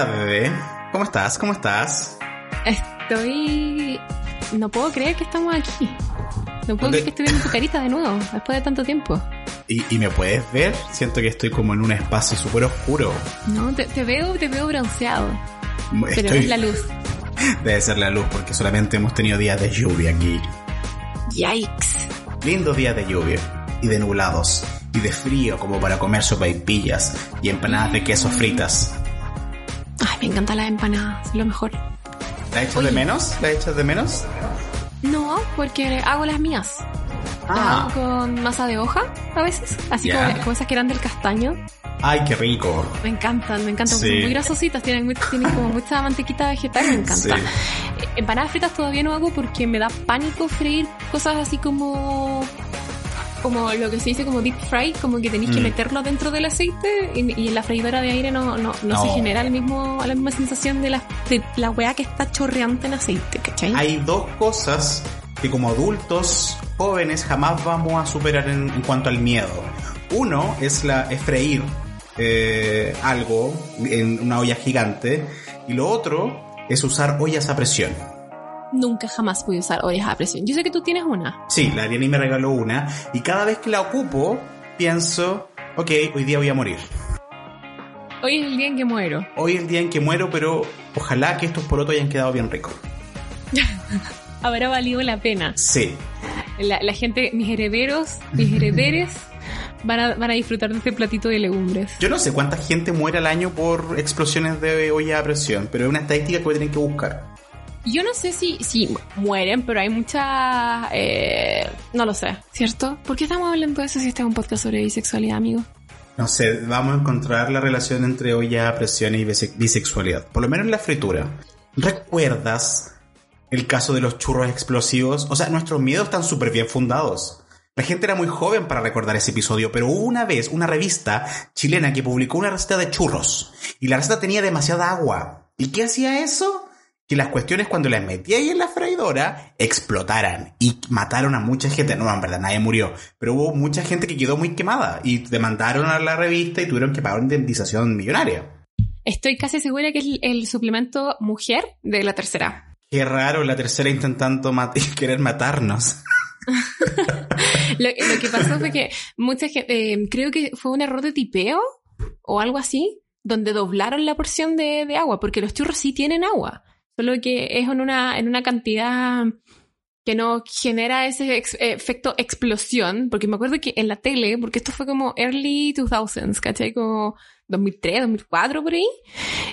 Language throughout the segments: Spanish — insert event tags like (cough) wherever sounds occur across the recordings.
estás, bebé? ¿Cómo estás? ¿Cómo estás? Estoy... No puedo creer que estamos aquí. No puedo creer que estoy viendo tu carita de nuevo, después de tanto tiempo. ¿Y, y me puedes ver? Siento que estoy como en un espacio súper oscuro. No, te, te, veo, te veo bronceado. Estoy... Pero es la luz. (laughs) Debe ser la luz, porque solamente hemos tenido días de lluvia aquí. Yikes. Lindos días de lluvia y de nublados y de frío como para comer sopaipillas y empanadas de queso fritas. Me encantan las empanadas, lo mejor. ¿La echas de menos? ¿La echas de menos? No, porque hago las mías. Ah. Las hago con masa de hoja a veces, así como, como esas que eran del castaño. ¡Ay, qué rico! Me encantan, me encantan. Sí. Son muy grasositas, tienen, muy- tienen como mucha mantequita vegetal, me encanta. Sí. Eh, Empanadas fritas todavía no hago porque me da pánico freír cosas así como como lo que se dice como deep fry, como que tenéis que Mm. meterlo dentro del aceite y, y en la freidora de aire no, no, no, se genera el mismo, la misma sensación de la, de la weá que está chorreante en aceite, ¿cachai? Hay dos cosas que como adultos jóvenes jamás vamos a superar en, en cuanto al miedo. Uno es, la, es freír eh, algo en una olla gigante y lo otro es usar ollas a presión. Nunca jamás voy a usar ollas a presión. Yo sé que tú tienes una. Sí, la Ariani me regaló una y cada vez que la ocupo pienso, ok, hoy día voy a morir. Hoy es el día en que muero. Hoy es el día en que muero, pero ojalá que estos porotos hayan quedado bien ricos. (laughs) Habrá valido la pena. Sí, La, la gente, mis herederos, mis herederes, (laughs) van a, van a disfrutar de este platito de legumbres. yo no sé cuánta gente muere al año por explosiones de olla a presión, pero es una estadística que voy a tener que buscar. Yo no sé si, si mueren, pero hay muchas... eh, no lo sé, ¿cierto? ¿Por qué estamos hablando de eso si este es un podcast sobre bisexualidad, amigo? No sé, vamos a encontrar la relación entre olla presión y bise- bisexualidad. Por lo menos en la fritura. ¿Recuerdas el caso de los churros explosivos? O sea, nuestros miedos están súper bien fundados. La gente era muy joven para recordar ese episodio, pero hubo una vez una revista chilena que publicó una receta de churros. Y la receta tenía demasiada agua. ¿Y qué hacía eso? Que las cuestiones cuando las metía ahí en la freidora explotaran y mataron a mucha gente. No, en verdad, nadie murió. Pero hubo mucha gente que quedó muy quemada y demandaron a la revista y tuvieron que pagar una indemnización millonaria. Estoy casi segura que es el, el suplemento mujer de la tercera. Qué raro la tercera intentando mat- (laughs) querer matarnos. (laughs) Lo, lo que pasó fue que mucha gente, eh, creo que fue un error de tipeo o algo así, donde doblaron la porción de, de agua, porque los churros sí tienen agua, solo que es en una, en una cantidad que no genera ese efecto explosión, porque me acuerdo que en la tele, porque esto fue como early 2000s, ¿cachai? Como 2003, 2004 por ahí,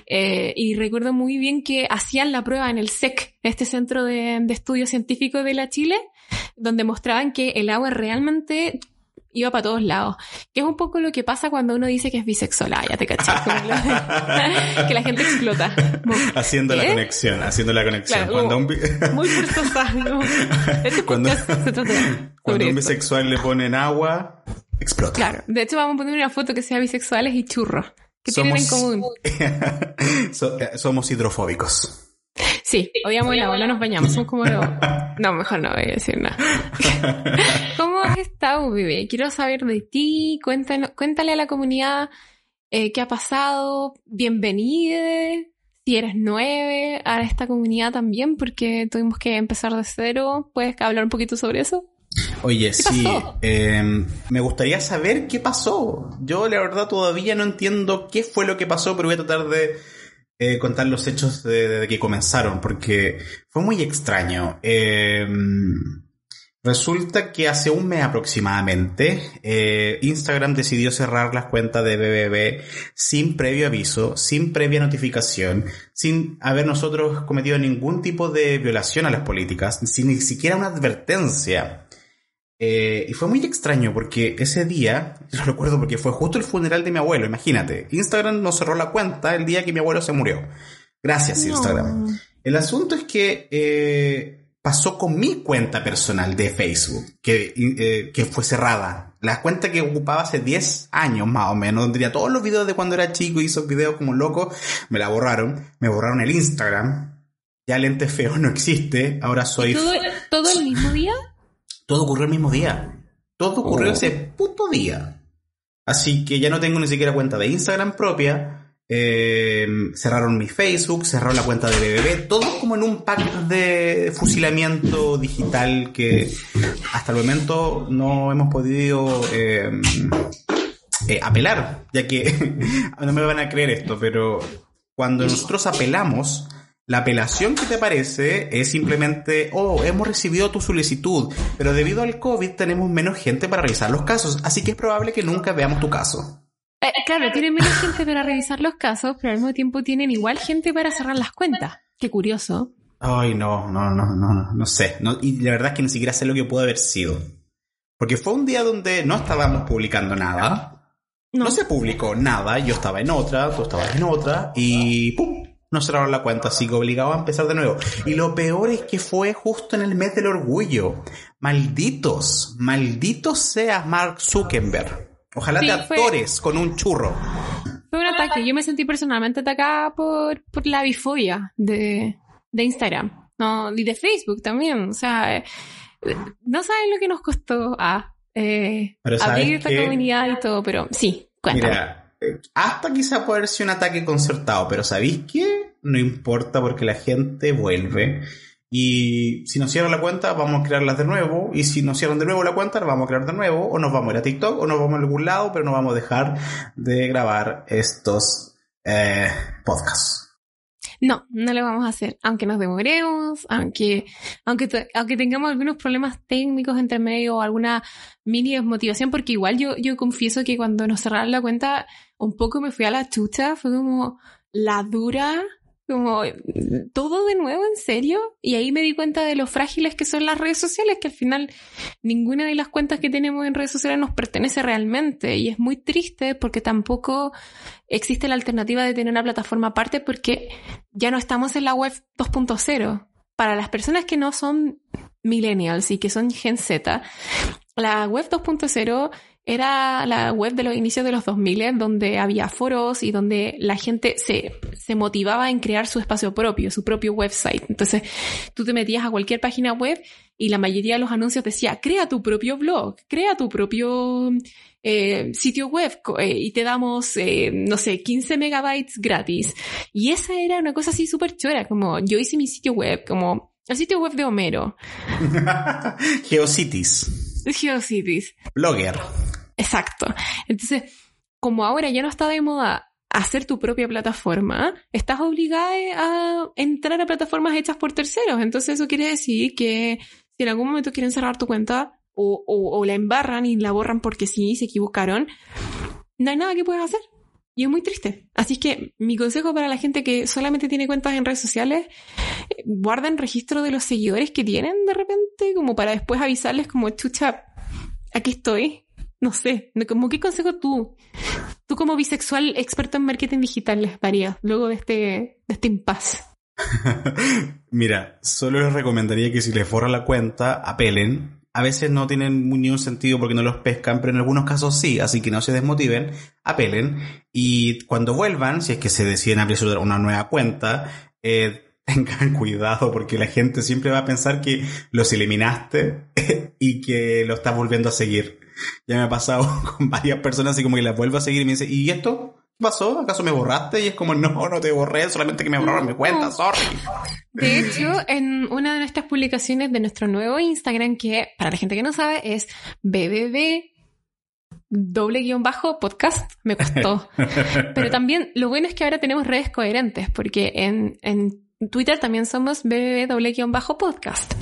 eh, y recuerdo muy bien que hacían la prueba en el SEC, este centro de, de estudios científicos de la Chile, donde mostraban que el agua realmente iba para todos lados. Que es un poco lo que pasa cuando uno dice que es bisexual. Ah, ya te lo- (laughs) que la gente explota. Como, Haciendo la conexión, haciendo la conexión. Claro, cuando, un, (laughs) Muy forzosa. ¿no? Este Cuando- podcast se trata cuando sobre un esto. bisexual le ponen agua, explota. Claro. De hecho, vamos a poner una foto que sea bisexuales y churros. ¿Qué tienen en común? (laughs) Eh, somos hidrofóbicos. Sí, odiamos el agua, no nos bañamos. Somos como los... (laughs) No, mejor no voy a decir nada. (laughs) ¿Cómo has estado, bebé? Quiero saber de ti. Cuéntanos, cuéntale a la comunidad eh, qué ha pasado. Bienvenida. Si eres nueve a esta comunidad también, porque tuvimos que empezar de cero. ¿Puedes hablar un poquito sobre eso? Oye, sí, eh, me gustaría saber qué pasó. Yo la verdad todavía no entiendo qué fue lo que pasó, pero voy a tratar de eh, contar los hechos de, de que comenzaron, porque fue muy extraño. Eh, resulta que hace un mes aproximadamente, eh, Instagram decidió cerrar las cuentas de BBB sin previo aviso, sin previa notificación, sin haber nosotros cometido ningún tipo de violación a las políticas, sin ni siquiera una advertencia. Eh, y fue muy extraño porque ese día, (laughs) lo recuerdo porque fue justo el funeral de mi abuelo, imagínate. Instagram nos cerró la cuenta el día que mi abuelo se murió. Gracias, No. Instagram. El asunto es que eh, pasó con mi cuenta personal de Facebook, que, eh, que fue cerrada. La cuenta que ocupaba hace 10 años más o menos, donde tenía todos los videos de cuando era chico, hizo videos como loco, me la borraron. Me borraron el Instagram. Ya lente feo no existe, ahora soy... ¿Todo, todo el mismo día? Todo ocurrió el mismo día. Todo ocurrió Oh. ese puto día. Así que ya no tengo ni siquiera cuenta de Instagram propia. eh, cerraron mi Facebook, cerraron la cuenta de BBB, todo como en un pack de fusilamiento digital que hasta el momento no hemos podido eh, eh, apelar, ya que (laughs) no me van a creer esto, pero cuando nosotros apelamos, la apelación que te aparece es simplemente, oh, hemos recibido tu solicitud, pero debido al COVID tenemos menos gente para revisar los casos, así que es probable que nunca veamos tu caso. Eh, claro, tienen menos gente para revisar los casos, pero al mismo tiempo tienen igual gente para cerrar las cuentas. Qué curioso. Ay, no, no, no, no, no, no sé. y la verdad es que ni siquiera sé lo que pudo haber sido. Porque fue un día donde no estábamos publicando nada. No. no se publicó nada. Yo estaba en otra, tú estabas en otra. Y ¡pum! Nos cerraron la cuenta, así que obligado a empezar de nuevo. Y lo peor es que fue justo en el mes del orgullo. Malditos, malditos seas Mark Zuckerberg. Ojalá te atores con un churro. Fue un ataque. Yo me sentí personalmente atacada por, por la bifobia de, de Instagram. No, y de Facebook también. O sea, eh, no saben lo que nos costó a eh, abrir esta comunidad y todo, pero sí, cuéntame. Mira, hasta quizá poder ser un ataque concertado, pero ¿sabéis qué? No importa porque la gente vuelve y si nos cierran la cuenta, vamos a crearlas de nuevo. Y si nos cierran de nuevo la cuenta, la vamos a crear de nuevo. O nos vamos a ir a TikTok o nos vamos a algún lado, pero no vamos a dejar de grabar estos eh, podcasts. No, no lo vamos a hacer. Aunque nos demoremos, aunque, aunque, aunque tengamos algunos problemas técnicos entre medio o alguna mini desmotivación, porque igual yo, yo confieso que cuando nos cerraron la cuenta, un poco me fui a la chucha. Fue como la dura como, todo de nuevo, en serio. Y ahí me di cuenta de lo frágiles que son las redes sociales, que al final ninguna de las cuentas que tenemos en redes sociales nos pertenece realmente. Y es muy triste porque tampoco existe la alternativa de tener una plataforma aparte porque ya no estamos en la web 2.0. Para las personas que no son millennials y que son Gen Z, la web 2.0 era la web de los inicios de los 2000, donde había foros y donde la gente se, se motivaba en crear su espacio propio, su propio website. Entonces, tú te metías a cualquier página web y la mayoría de los anuncios decía, crea tu propio blog, crea tu propio eh, sitio web eh, y te damos, eh, no sé, 15 megabytes gratis. Y esa era una cosa así súper chora, como yo hice mi sitio web, como el sitio web de Homero. (laughs) Geocities. Geocities. Blogger. Exacto. Entonces, como ahora ya no está de moda hacer tu propia plataforma, estás obligada a entrar a plataformas hechas por terceros. Entonces eso quiere decir que si en algún momento quieren cerrar tu cuenta o, o, la embarran y la borran porque sí, se equivocaron, no hay nada que puedas hacer. Y es muy triste. Así que mi consejo para la gente que solamente tiene cuentas en redes sociales, guarden registro de los seguidores que tienen de repente, como para después avisarles como, chucha, aquí estoy, no sé, como qué consejo tú, tú como bisexual experto en marketing digital les darías luego de este, de este impasse? (laughs) Mira, solo les recomendaría que si les borra la cuenta, apelen. A veces no tienen ni un sentido porque no los pescan, pero en algunos casos sí, así que no se desmotiven, apelen. Y cuando vuelvan, si es que se deciden abrir una nueva cuenta, eh, (laughs) tengan cuidado porque la gente siempre va a pensar que los eliminaste (laughs) y que lo estás volviendo a seguir. Ya me ha pasado (laughs) con varias personas así como que las vuelvo a seguir y me dice, ¿y esto? ¿Qué pasó? ¿Acaso me borraste? Y es como, no, no te borré, solamente que me borraron mi cuenta, sorry. De hecho, en una de nuestras publicaciones de nuestro nuevo Instagram, que para la gente que no sabe es BBB doble guion bajo podcast me costó. (laughs) Pero también lo bueno es que ahora tenemos redes coherentes, porque en, en Twitter también somos BBB doble guion bajo podcast.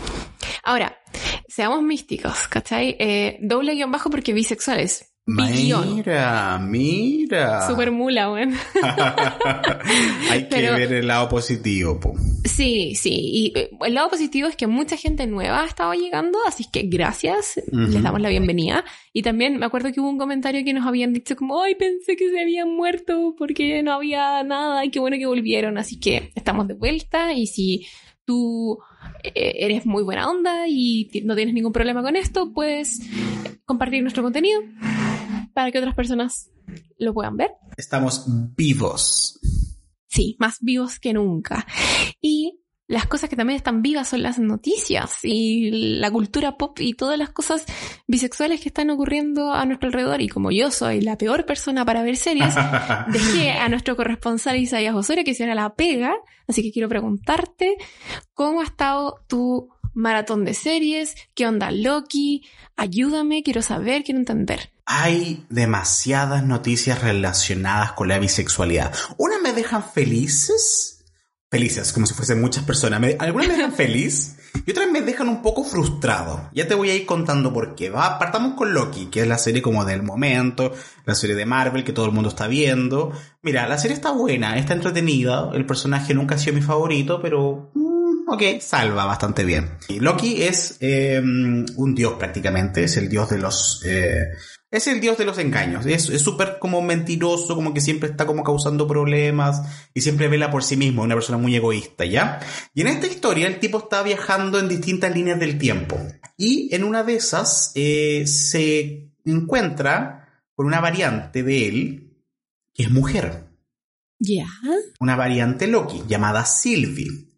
Ahora, seamos místicos, ¿cachai? Eh, doble guion bajo porque bisexuales. Mira, mira. Super mula, weón. (laughs) Hay que ver el lado positivo, po. Sí, sí. Y eh, el lado positivo es que mucha gente nueva ha estado llegando, así que gracias, les damos la bienvenida. Y también me acuerdo que hubo un comentario que nos habían dicho como, ay, pensé que se habían muerto porque no había nada y qué bueno que volvieron. Así que estamos de vuelta y si tú eres muy buena onda y no tienes ningún problema con esto, puedes compartir nuestro contenido para que otras personas lo puedan ver. Estamos vivos. Sí, más vivos que nunca. Y las cosas que también están vivas son las noticias y la cultura pop y todas las cosas bisexuales que están ocurriendo a nuestro alrededor. Y como yo soy la peor persona para ver series, (laughs) dejé a nuestro corresponsal Isaías Osorio que hiciera la pega. Así que quiero preguntarte cómo ha estado tu maratón de series, qué onda Loki, ayúdame, quiero saber, quiero entender. Hay demasiadas noticias relacionadas con la bisexualidad. Unas me dejan felices felices, como si fuesen muchas personas. algunas me dejan (laughs) feliz y otras me dejan un poco frustrado. Ya te voy a ir contando por qué. Va, partamos con Loki, que es la serie como del momento, la serie de Marvel que todo el mundo está viendo. Mira, la serie está buena, está entretenida. El personaje nunca ha sido mi favorito, pero mm, ok, salva bastante bien. Y Loki es eh, un dios prácticamente, es el dios de los... Eh, es el dios de los engaños. Es súper como mentiroso, como que siempre está como causando problemas y siempre vela por sí mismo, una persona muy egoísta, ¿ya? Y en esta historia el tipo está viajando en distintas líneas del tiempo. Y en una de esas eh, se encuentra con una variante de él que es mujer. ¿Ya? Una variante Loki llamada Sylvie.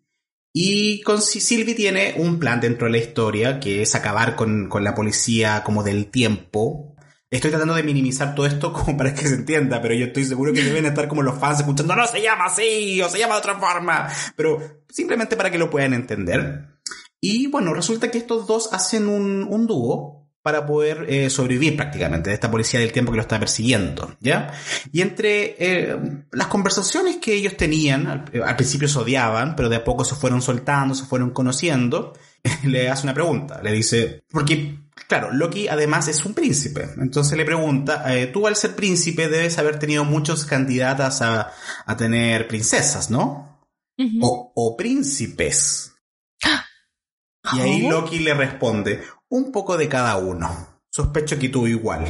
Y con Sylvie tiene un plan dentro de la historia que es acabar con, con la policía como del tiempo Estoy tratando de minimizar todo esto (laughs) como para que se entienda, pero yo estoy seguro que deben estar como los fans escuchando, no se llama así o se llama de otra forma, pero simplemente para que lo puedan entender. Y bueno, resulta que estos dos hacen un, dúo para poder eh, sobrevivir prácticamente de esta policía del tiempo que lo está persiguiendo, ¿ya? Y entre eh, las conversaciones que ellos tenían, al, al, principio se odiaban, pero de a poco se fueron soltando, se fueron conociendo, (laughs) le hace una pregunta, le dice, porque Claro, Loki además es un príncipe. Entonces le pregunta, eh, tú al ser príncipe debes haber tenido muchos candidatas a, tener princesas, ¿no? o, príncipes. (gasps) Y ahí Loki le responde, un poco de cada uno. Sospecho que tú igual.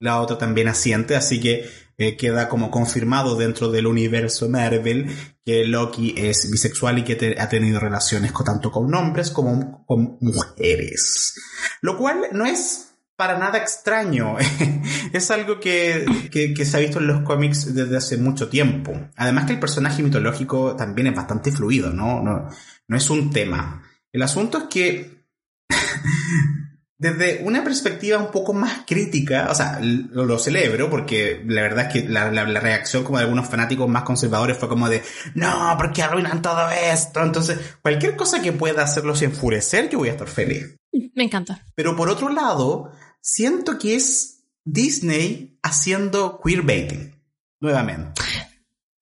La otra también asiente, así que eh, queda como confirmado dentro del universo Marvel que Loki es bisexual y que ha tenido relaciones tanto con hombres como con mujeres. Lo cual no es para nada extraño. (laughs) es algo que, que, se ha visto en los cómics desde hace mucho tiempo. Además que el personaje mitológico también es bastante fluido, ¿no? No, no es un tema. El asunto es que (laughs) desde una perspectiva un poco más crítica, o sea, lo, celebro porque la verdad es que la, reacción como de algunos fanáticos más conservadores fue como de, no, porque arruinan todo esto. Entonces, cualquier cosa que pueda hacerlos enfurecer, yo voy a estar feliz. (laughs) Me encanta. Pero por otro lado, siento que es Disney haciendo queerbaiting, nuevamente.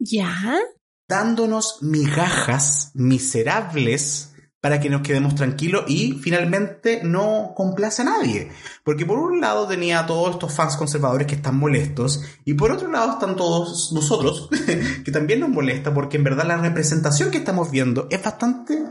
¿Ya? Dándonos migajas miserables para que nos quedemos tranquilos y finalmente no complace a nadie. Porque por un lado tenía a todos estos fans conservadores que están molestos y por otro lado están todos nosotros (laughs) que también nos molesta porque en verdad la representación que estamos viendo es bastante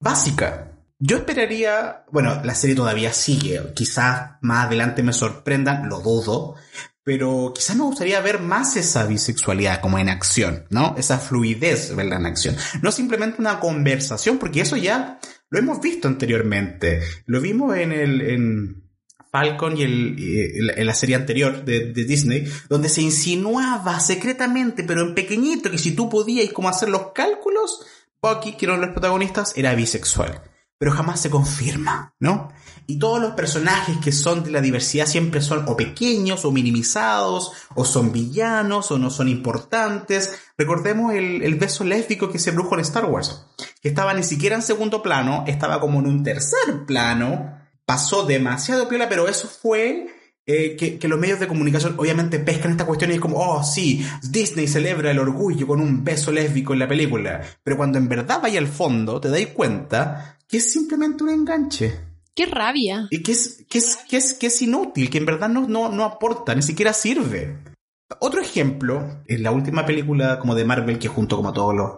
básica. Yo esperaría, bueno, la serie todavía sigue, quizás más adelante me sorprendan, lo dudo, pero quizás me gustaría ver más esa bisexualidad como en acción, ¿no? Esa fluidez, ¿verdad? En acción. No simplemente una conversación, porque eso ya lo hemos visto anteriormente. Lo vimos en el, en Falcon y, el, en la serie anterior de, Disney, donde se insinuaba secretamente, pero en pequeñito, que si tú podías como hacer los cálculos, Bucky, que eran los protagonistas, era bisexual. Pero jamás se confirma, ¿no? Y todos los personajes que son de la diversidad siempre son o pequeños o minimizados, o son villanos o no son importantes. Recordemos el, beso lésbico que se produjo en Star Wars, que estaba ni siquiera en segundo plano, estaba como en un tercer plano. Pasó demasiado piola, pero eso fue eh, que, que, los medios de comunicación obviamente pescan esta cuestión y es como, oh sí, Disney celebra el orgullo con un beso lésbico en la película. Pero cuando en verdad vaya al fondo, te dais cuenta que es simplemente un enganche. ¡Qué rabia! Y que es, que es, que es, que es inútil, que en verdad no, no, no aporta, ni siquiera sirve. Otro ejemplo, en la última película como de Marvel, que junto como todos los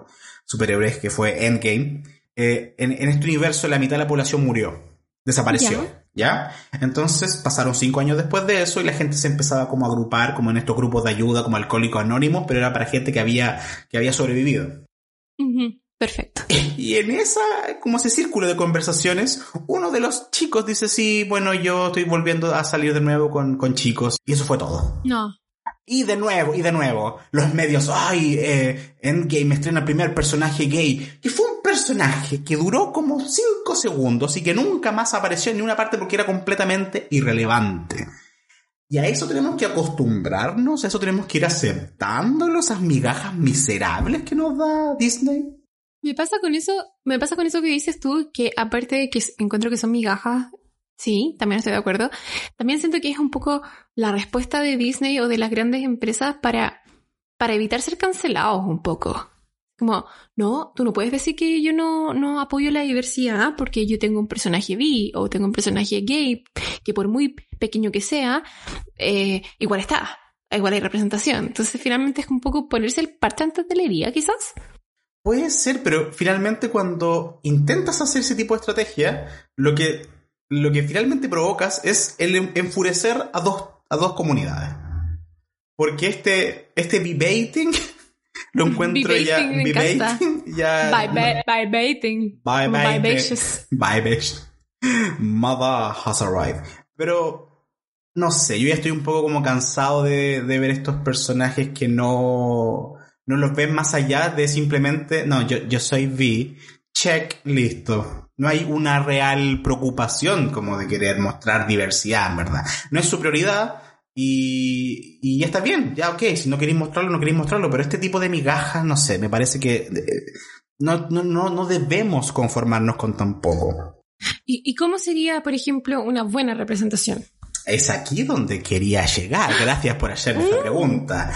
superhéroes, que fue Endgame, eh, en, este universo la mitad de la población murió, desapareció, ¿ya? Entonces pasaron cinco años después de eso y la gente se empezaba como a agrupar como en estos grupos de ayuda, como alcohólicos anónimos, pero era para gente que había, que había sobrevivido. Perfecto. (laughs) Y en esa, como ese círculo de conversaciones, uno de los chicos dice, sí, bueno, yo estoy volviendo a salir de nuevo con, con chicos. Y eso fue todo. No. Y de nuevo, y de nuevo, los medios, ay, eh, Endgame estrena el primer personaje gay. Y fue un personaje que duró como 5 segundos y que nunca más apareció en ninguna parte porque era completamente irrelevante. Y a eso tenemos que acostumbrarnos, a eso tenemos que ir aceptándolo, esas migajas miserables que nos da Disney. Me pasa con eso, me pasa con eso que dices tú, que aparte de que encuentro que son migajas, sí, también estoy de acuerdo. También siento que es un poco la respuesta de Disney o de las grandes empresas para, para evitar ser cancelados un poco. Como, no, tú no puedes decir que yo no, no apoyo la diversidad porque yo tengo un personaje bi o tengo un personaje gay, que por muy pequeño que sea, eh, igual está, igual hay representación. Entonces finalmente es un poco ponerse el parche antes de la herida, quizás. Puede ser, pero finalmente cuando intentas hacer ese tipo de estrategia, lo que, lo que finalmente provocas es el enfurecer a dos, a dos comunidades. Porque este, este debating (laughs) lo encuentro ya. Vibating, ya. By, baiting. By baiting. Mother has arrived. Pero no sé, yo ya estoy un poco como cansado de, de ver estos personajes que no, no los ven más allá de simplemente, no, yo, yo soy V, check, listo. No hay una real preocupación como de querer mostrar diversidad, en verdad. No es su prioridad, y, y ya está bien, ya ok, si no queréis mostrarlo, no queréis mostrarlo, pero este tipo de migajas, no sé, me parece que eh, no, no, no, no debemos conformarnos con tan poco. ¿Y, ¿Y cómo sería, por ejemplo, una buena representación? Es aquí donde quería llegar, gracias por hacer esta mm. pregunta.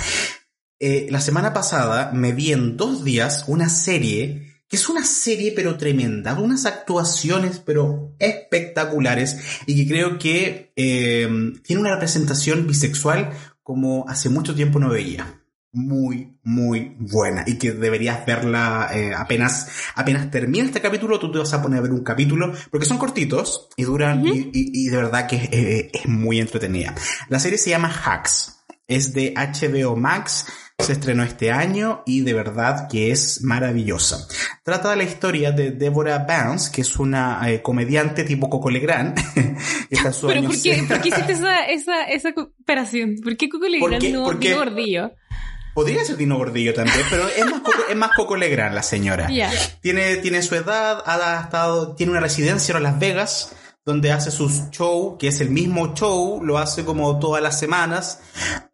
Eh, la semana pasada me vi en dos días una serie que es una serie pero tremenda, unas actuaciones pero espectaculares y que creo que eh, tiene una representación bisexual como hace mucho tiempo no veía. Muy, muy buena y que deberías verla eh, apenas, apenas termina este capítulo, tú te vas a poner a ver un capítulo porque son cortitos y duran y, de verdad que eh, es muy entretenida. La serie se llama Hacks, es de HBO Max, se estrenó este año y de verdad que es maravillosa. Trata de la historia de Deborah Vance, que es una eh, comediante tipo Coco Legrand. (laughs) Pero ¿por qué, ¿por qué, hiciste esa, esa, esa cooperación? ¿Por qué Coco Legrand no Dino Gordillo? Podría ser Dino Gordillo también, pero es más Coco, es más Coco Legrand la señora. Tiene, tiene su edad, ha estado, tiene una residencia en Las Vegas donde hace sus show, que es el mismo show, lo hace como todas las semanas,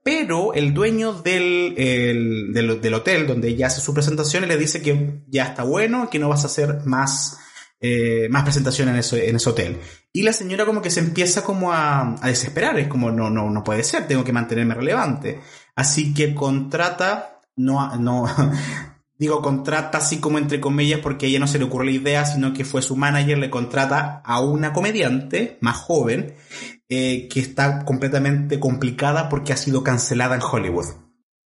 pero el dueño del, del, hotel donde ella hace su presentación le dice que ya está bueno, que no vas a hacer más, eh, más presentaciones en ese, en ese hotel. Y la señora como que se empieza como a, a desesperar, es como no, no, no puede ser, tengo que mantenerme relevante. Así que contrata, no, no, (laughs) digo, contrata así como entre comillas porque a ella no se le ocurrió la idea, sino que fue su manager, le contrata a una comediante más joven eh, que está completamente complicada porque ha sido cancelada en Hollywood.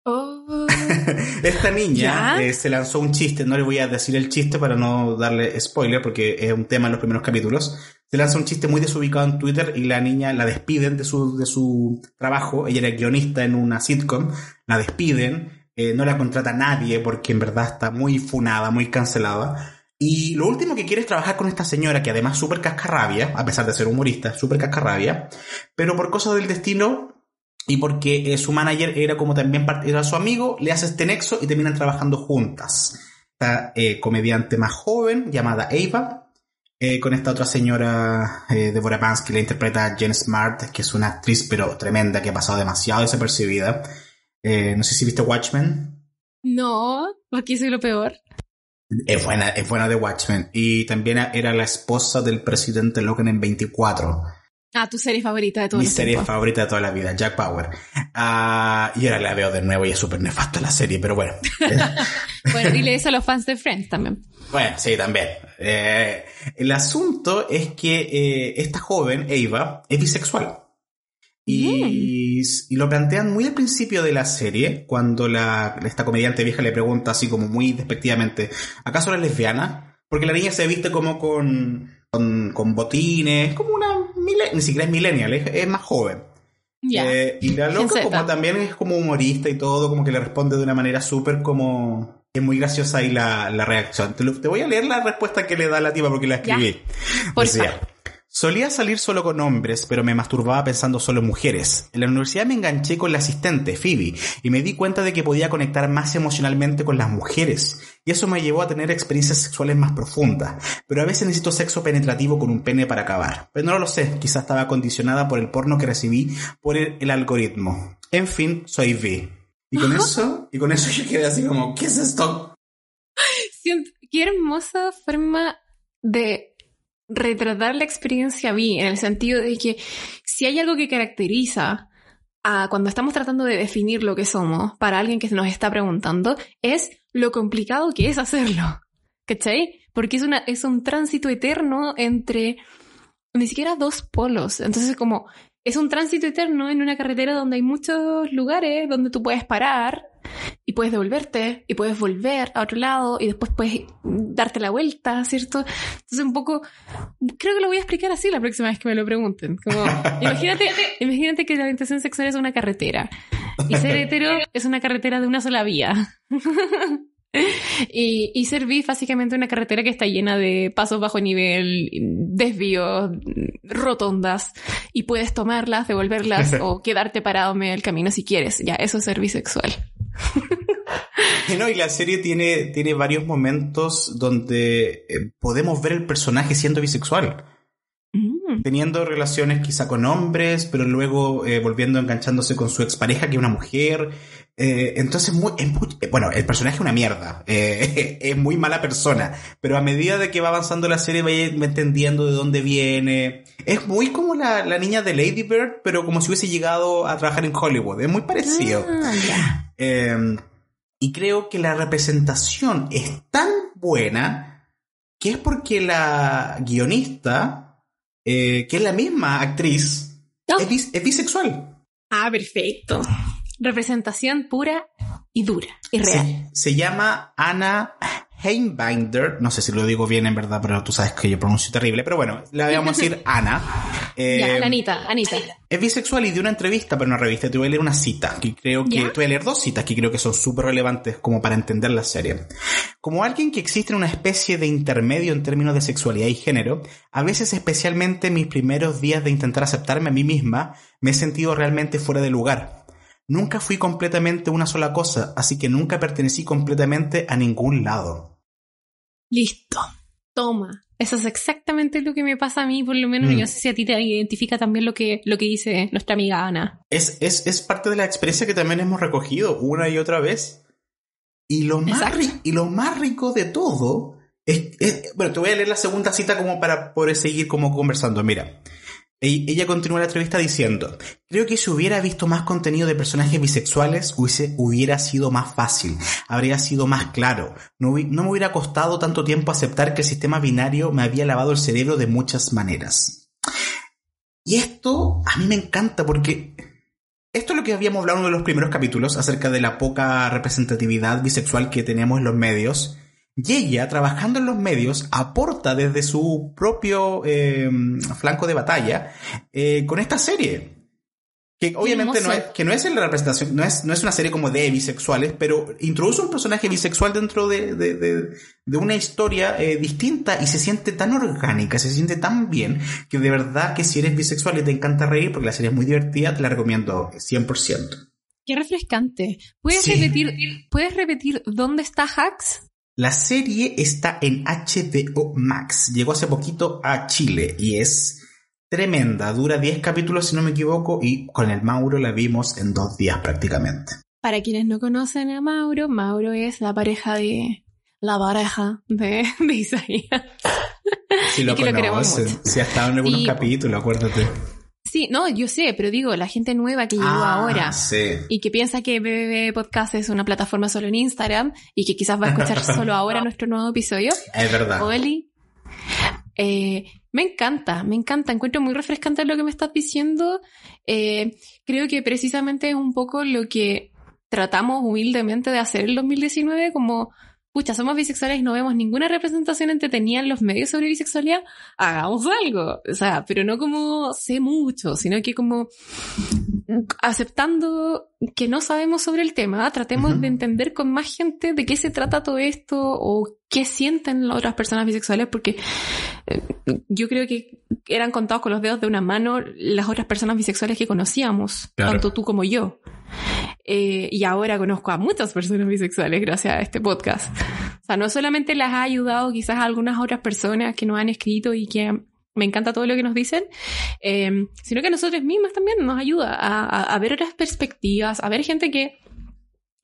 Oh. (laughs) Esta niña eh, se lanzó un chiste, no le voy a decir el chiste para no darle spoiler porque es un tema en los primeros capítulos. Se lanza un chiste muy desubicado en Twitter y la niña la despiden de su, de su trabajo. Ella era guionista en una sitcom, la despiden eh, no la contrata nadie porque en verdad está muy funada, muy cancelada. Y lo último que quiere es trabajar con esta señora que además es súper cascarrabia, a pesar de ser humorista, súper cascarrabia, pero por cosas del destino y porque eh, su manager era como también era su amigo, le hace este nexo y terminan trabajando juntas. Esta eh, comediante más joven llamada Ava, con esta otra señora, Deborah Vance, que la interpreta Jen Smart, que es una actriz pero tremenda, que ha pasado demasiado desapercibida. Eh, no sé si viste Watchmen. No, aquí soy lo peor. Es buena, es buena de Watchmen. Y también era la esposa del presidente Logan en 24. Ah, tu serie favorita de toda Mi serie favorita de toda la vida, Jack Power. Ah, y ahora la veo de nuevo y es súper nefasta la serie, pero bueno. (laughs) bueno, dile eso a los fans de Friends también. Bueno, sí, también. Eh, el asunto es que eh, esta joven, Ava, es bisexual. Y, lo plantean muy al principio de la serie, cuando la, esta comediante vieja le pregunta así como muy despectivamente, ¿acaso eres lesbiana? Porque la niña se viste como con, con, botines, como una, ni siquiera es millennial, es, más joven. Eh, y la loca como también es como humorista y todo, como que le responde de una manera súper como... Es muy graciosa ahí la, la reacción. Te, te, voy a leer la respuesta que le da la tipa porque la escribí. Por Decía, Solía salir solo con hombres, pero me masturbaba pensando solo en mujeres. En la universidad me enganché con la asistente, Phoebe, y me di cuenta de que podía conectar más emocionalmente con las mujeres. y eso me llevó a tener experiencias sexuales más profundas, pero a veces necesito sexo penetrativo con un pene para acabar. Pero no lo sé, quizás estaba condicionada por el porno que recibí por el, algoritmo. En fin, soy V. Y con eso, y con eso yo quedé así como, ¿qué es esto? Qué hermosa forma de retratar la experiencia vi, en el sentido de que si hay algo que caracteriza a cuando estamos tratando de definir lo que somos para alguien que nos está preguntando, es lo complicado que es hacerlo. ¿Cachai? Porque es, una, es un tránsito eterno entre ni siquiera dos polos. Entonces, como es un tránsito eterno en una carretera donde hay muchos lugares donde tú puedes parar y puedes devolverte y puedes volver a otro lado y después puedes darte la vuelta, ¿cierto? Entonces un poco, creo que lo voy a explicar así la próxima vez que me lo pregunten. Como, (laughs) imagínate, imagínate que la orientación sexual es una carretera y ser hetero es una carretera de una sola vía. (laughs) y, y ser básicamente una carretera que está llena de pasos bajo nivel, desvíos, rotondas, y puedes tomarlas, devolverlas (laughs) o quedarte parado en el camino si quieres. Ya, eso es ser bisexual. (laughs) no, y la serie tiene, tiene varios momentos donde eh, podemos ver el personaje siendo bisexual. Mm. Teniendo relaciones quizá con hombres, pero luego eh, volviendo enganchándose con su expareja, que es una mujer. Eh, entonces, muy, bueno, el personaje es una mierda. (laughs) es muy mala persona. Pero a medida de que va avanzando la serie, va entendiendo de dónde viene. Es muy como la, niña de Lady Bird, pero como si hubiese llegado a trabajar en Hollywood. Es muy parecido. Ah, em, y creo que la representación es tan buena que es porque la guionista, eh, que es la misma actriz, es, bisexual. Ah, perfecto. Representación pura y dura y real. Se, se llama Ana Heimbinder, no sé si lo digo bien en verdad, pero tú sabes que yo pronuncio terrible, pero bueno, le vamos a decir (laughs) Ana. Eh, Anita, Anita. Es bisexual y dio una entrevista para una revista. Te voy a leer una cita, que creo que, te voy a leer dos citas que creo que son súper relevantes como para entender la serie. Como alguien que existe en una especie de intermedio en términos de sexualidad y género, a veces especialmente en mis primeros días de intentar aceptarme a mí misma, me he sentido realmente fuera de lugar Nunca fui completamente una sola cosa, así que nunca pertenecí completamente a ningún lado. Listo. Toma. Eso es exactamente lo que me pasa a mí, por lo menos. Mm. no sé si a ti te identifica también lo que, lo que dice nuestra amiga Ana. Es, es, es parte de la experiencia que también hemos recogido una y otra vez. Y lo más, y lo más rico de todo es, Bueno, te voy a leer la segunda cita como para poder seguir como conversando. Mira. Ella continúa la entrevista diciendo, creo que si hubiera visto más contenido de personajes bisexuales hubiese, hubiera sido más fácil, habría sido más claro, no, no me hubiera costado tanto tiempo aceptar que el sistema binario me había lavado el cerebro de muchas maneras. Y esto a mí me encanta porque esto es lo que habíamos hablado en uno de los primeros capítulos acerca de la poca representatividad bisexual que tenemos en los medios y ella, trabajando en los medios, aporta desde su propio eh, flanco de batalla eh, con esta serie. Que obviamente no es, que no es la representación, no es, no es una serie como de bisexuales, pero introduce un personaje bisexual dentro de, de, de, una historia eh, distinta y se siente tan orgánica, se siente tan bien, que de verdad que si eres bisexual y te encanta reír, porque la serie es muy divertida, te la recomiendo 100%. Qué refrescante. ¿Puedes repetir, ¿puedes repetir dónde está Hacks? La serie está en HBO Max. Llegó hace poquito a Chile y es tremenda. Dura 10 capítulos si no me equivoco y con el Mauro la vimos en dos días prácticamente. Para quienes no conocen a Mauro, Mauro es la pareja de... La pareja de, de Isaías. Si lo (laughs) conocen, si ha estado en algunos capítulos, acuérdate. Sí, no, yo sé, pero digo, la gente nueva que llegó ah, ahora y que piensa que BBB Podcast es una plataforma solo en Instagram y que quizás va a escuchar (laughs) solo ahora nuestro nuevo episodio. Es verdad. Oli. Eh, me encanta, me encanta, encuentro muy refrescante lo que me estás diciendo. Eh, creo que precisamente es un poco lo que tratamos humildemente de hacer en 2019, como pucha, somos bisexuales y no vemos ninguna representación entretenida en los medios sobre bisexualidad, hagamos algo. O sea, pero no como sé mucho, sino que como aceptando que no sabemos sobre el tema, tratemos de entender con más gente de qué se trata todo esto o qué sienten las otras personas bisexuales, porque eh, yo creo que eran contados con los dedos de una mano las otras personas bisexuales que conocíamos, tanto tú como yo. Eh, y ahora conozco a muchas personas bisexuales gracias a este podcast. sea, no solamente las ha ayudado quizás a algunas otras personas que nos han escrito y que me encanta todo lo que nos dicen, eh, sino que a nosotros mismas también nos ayuda a, a, ver otras perspectivas, a ver gente que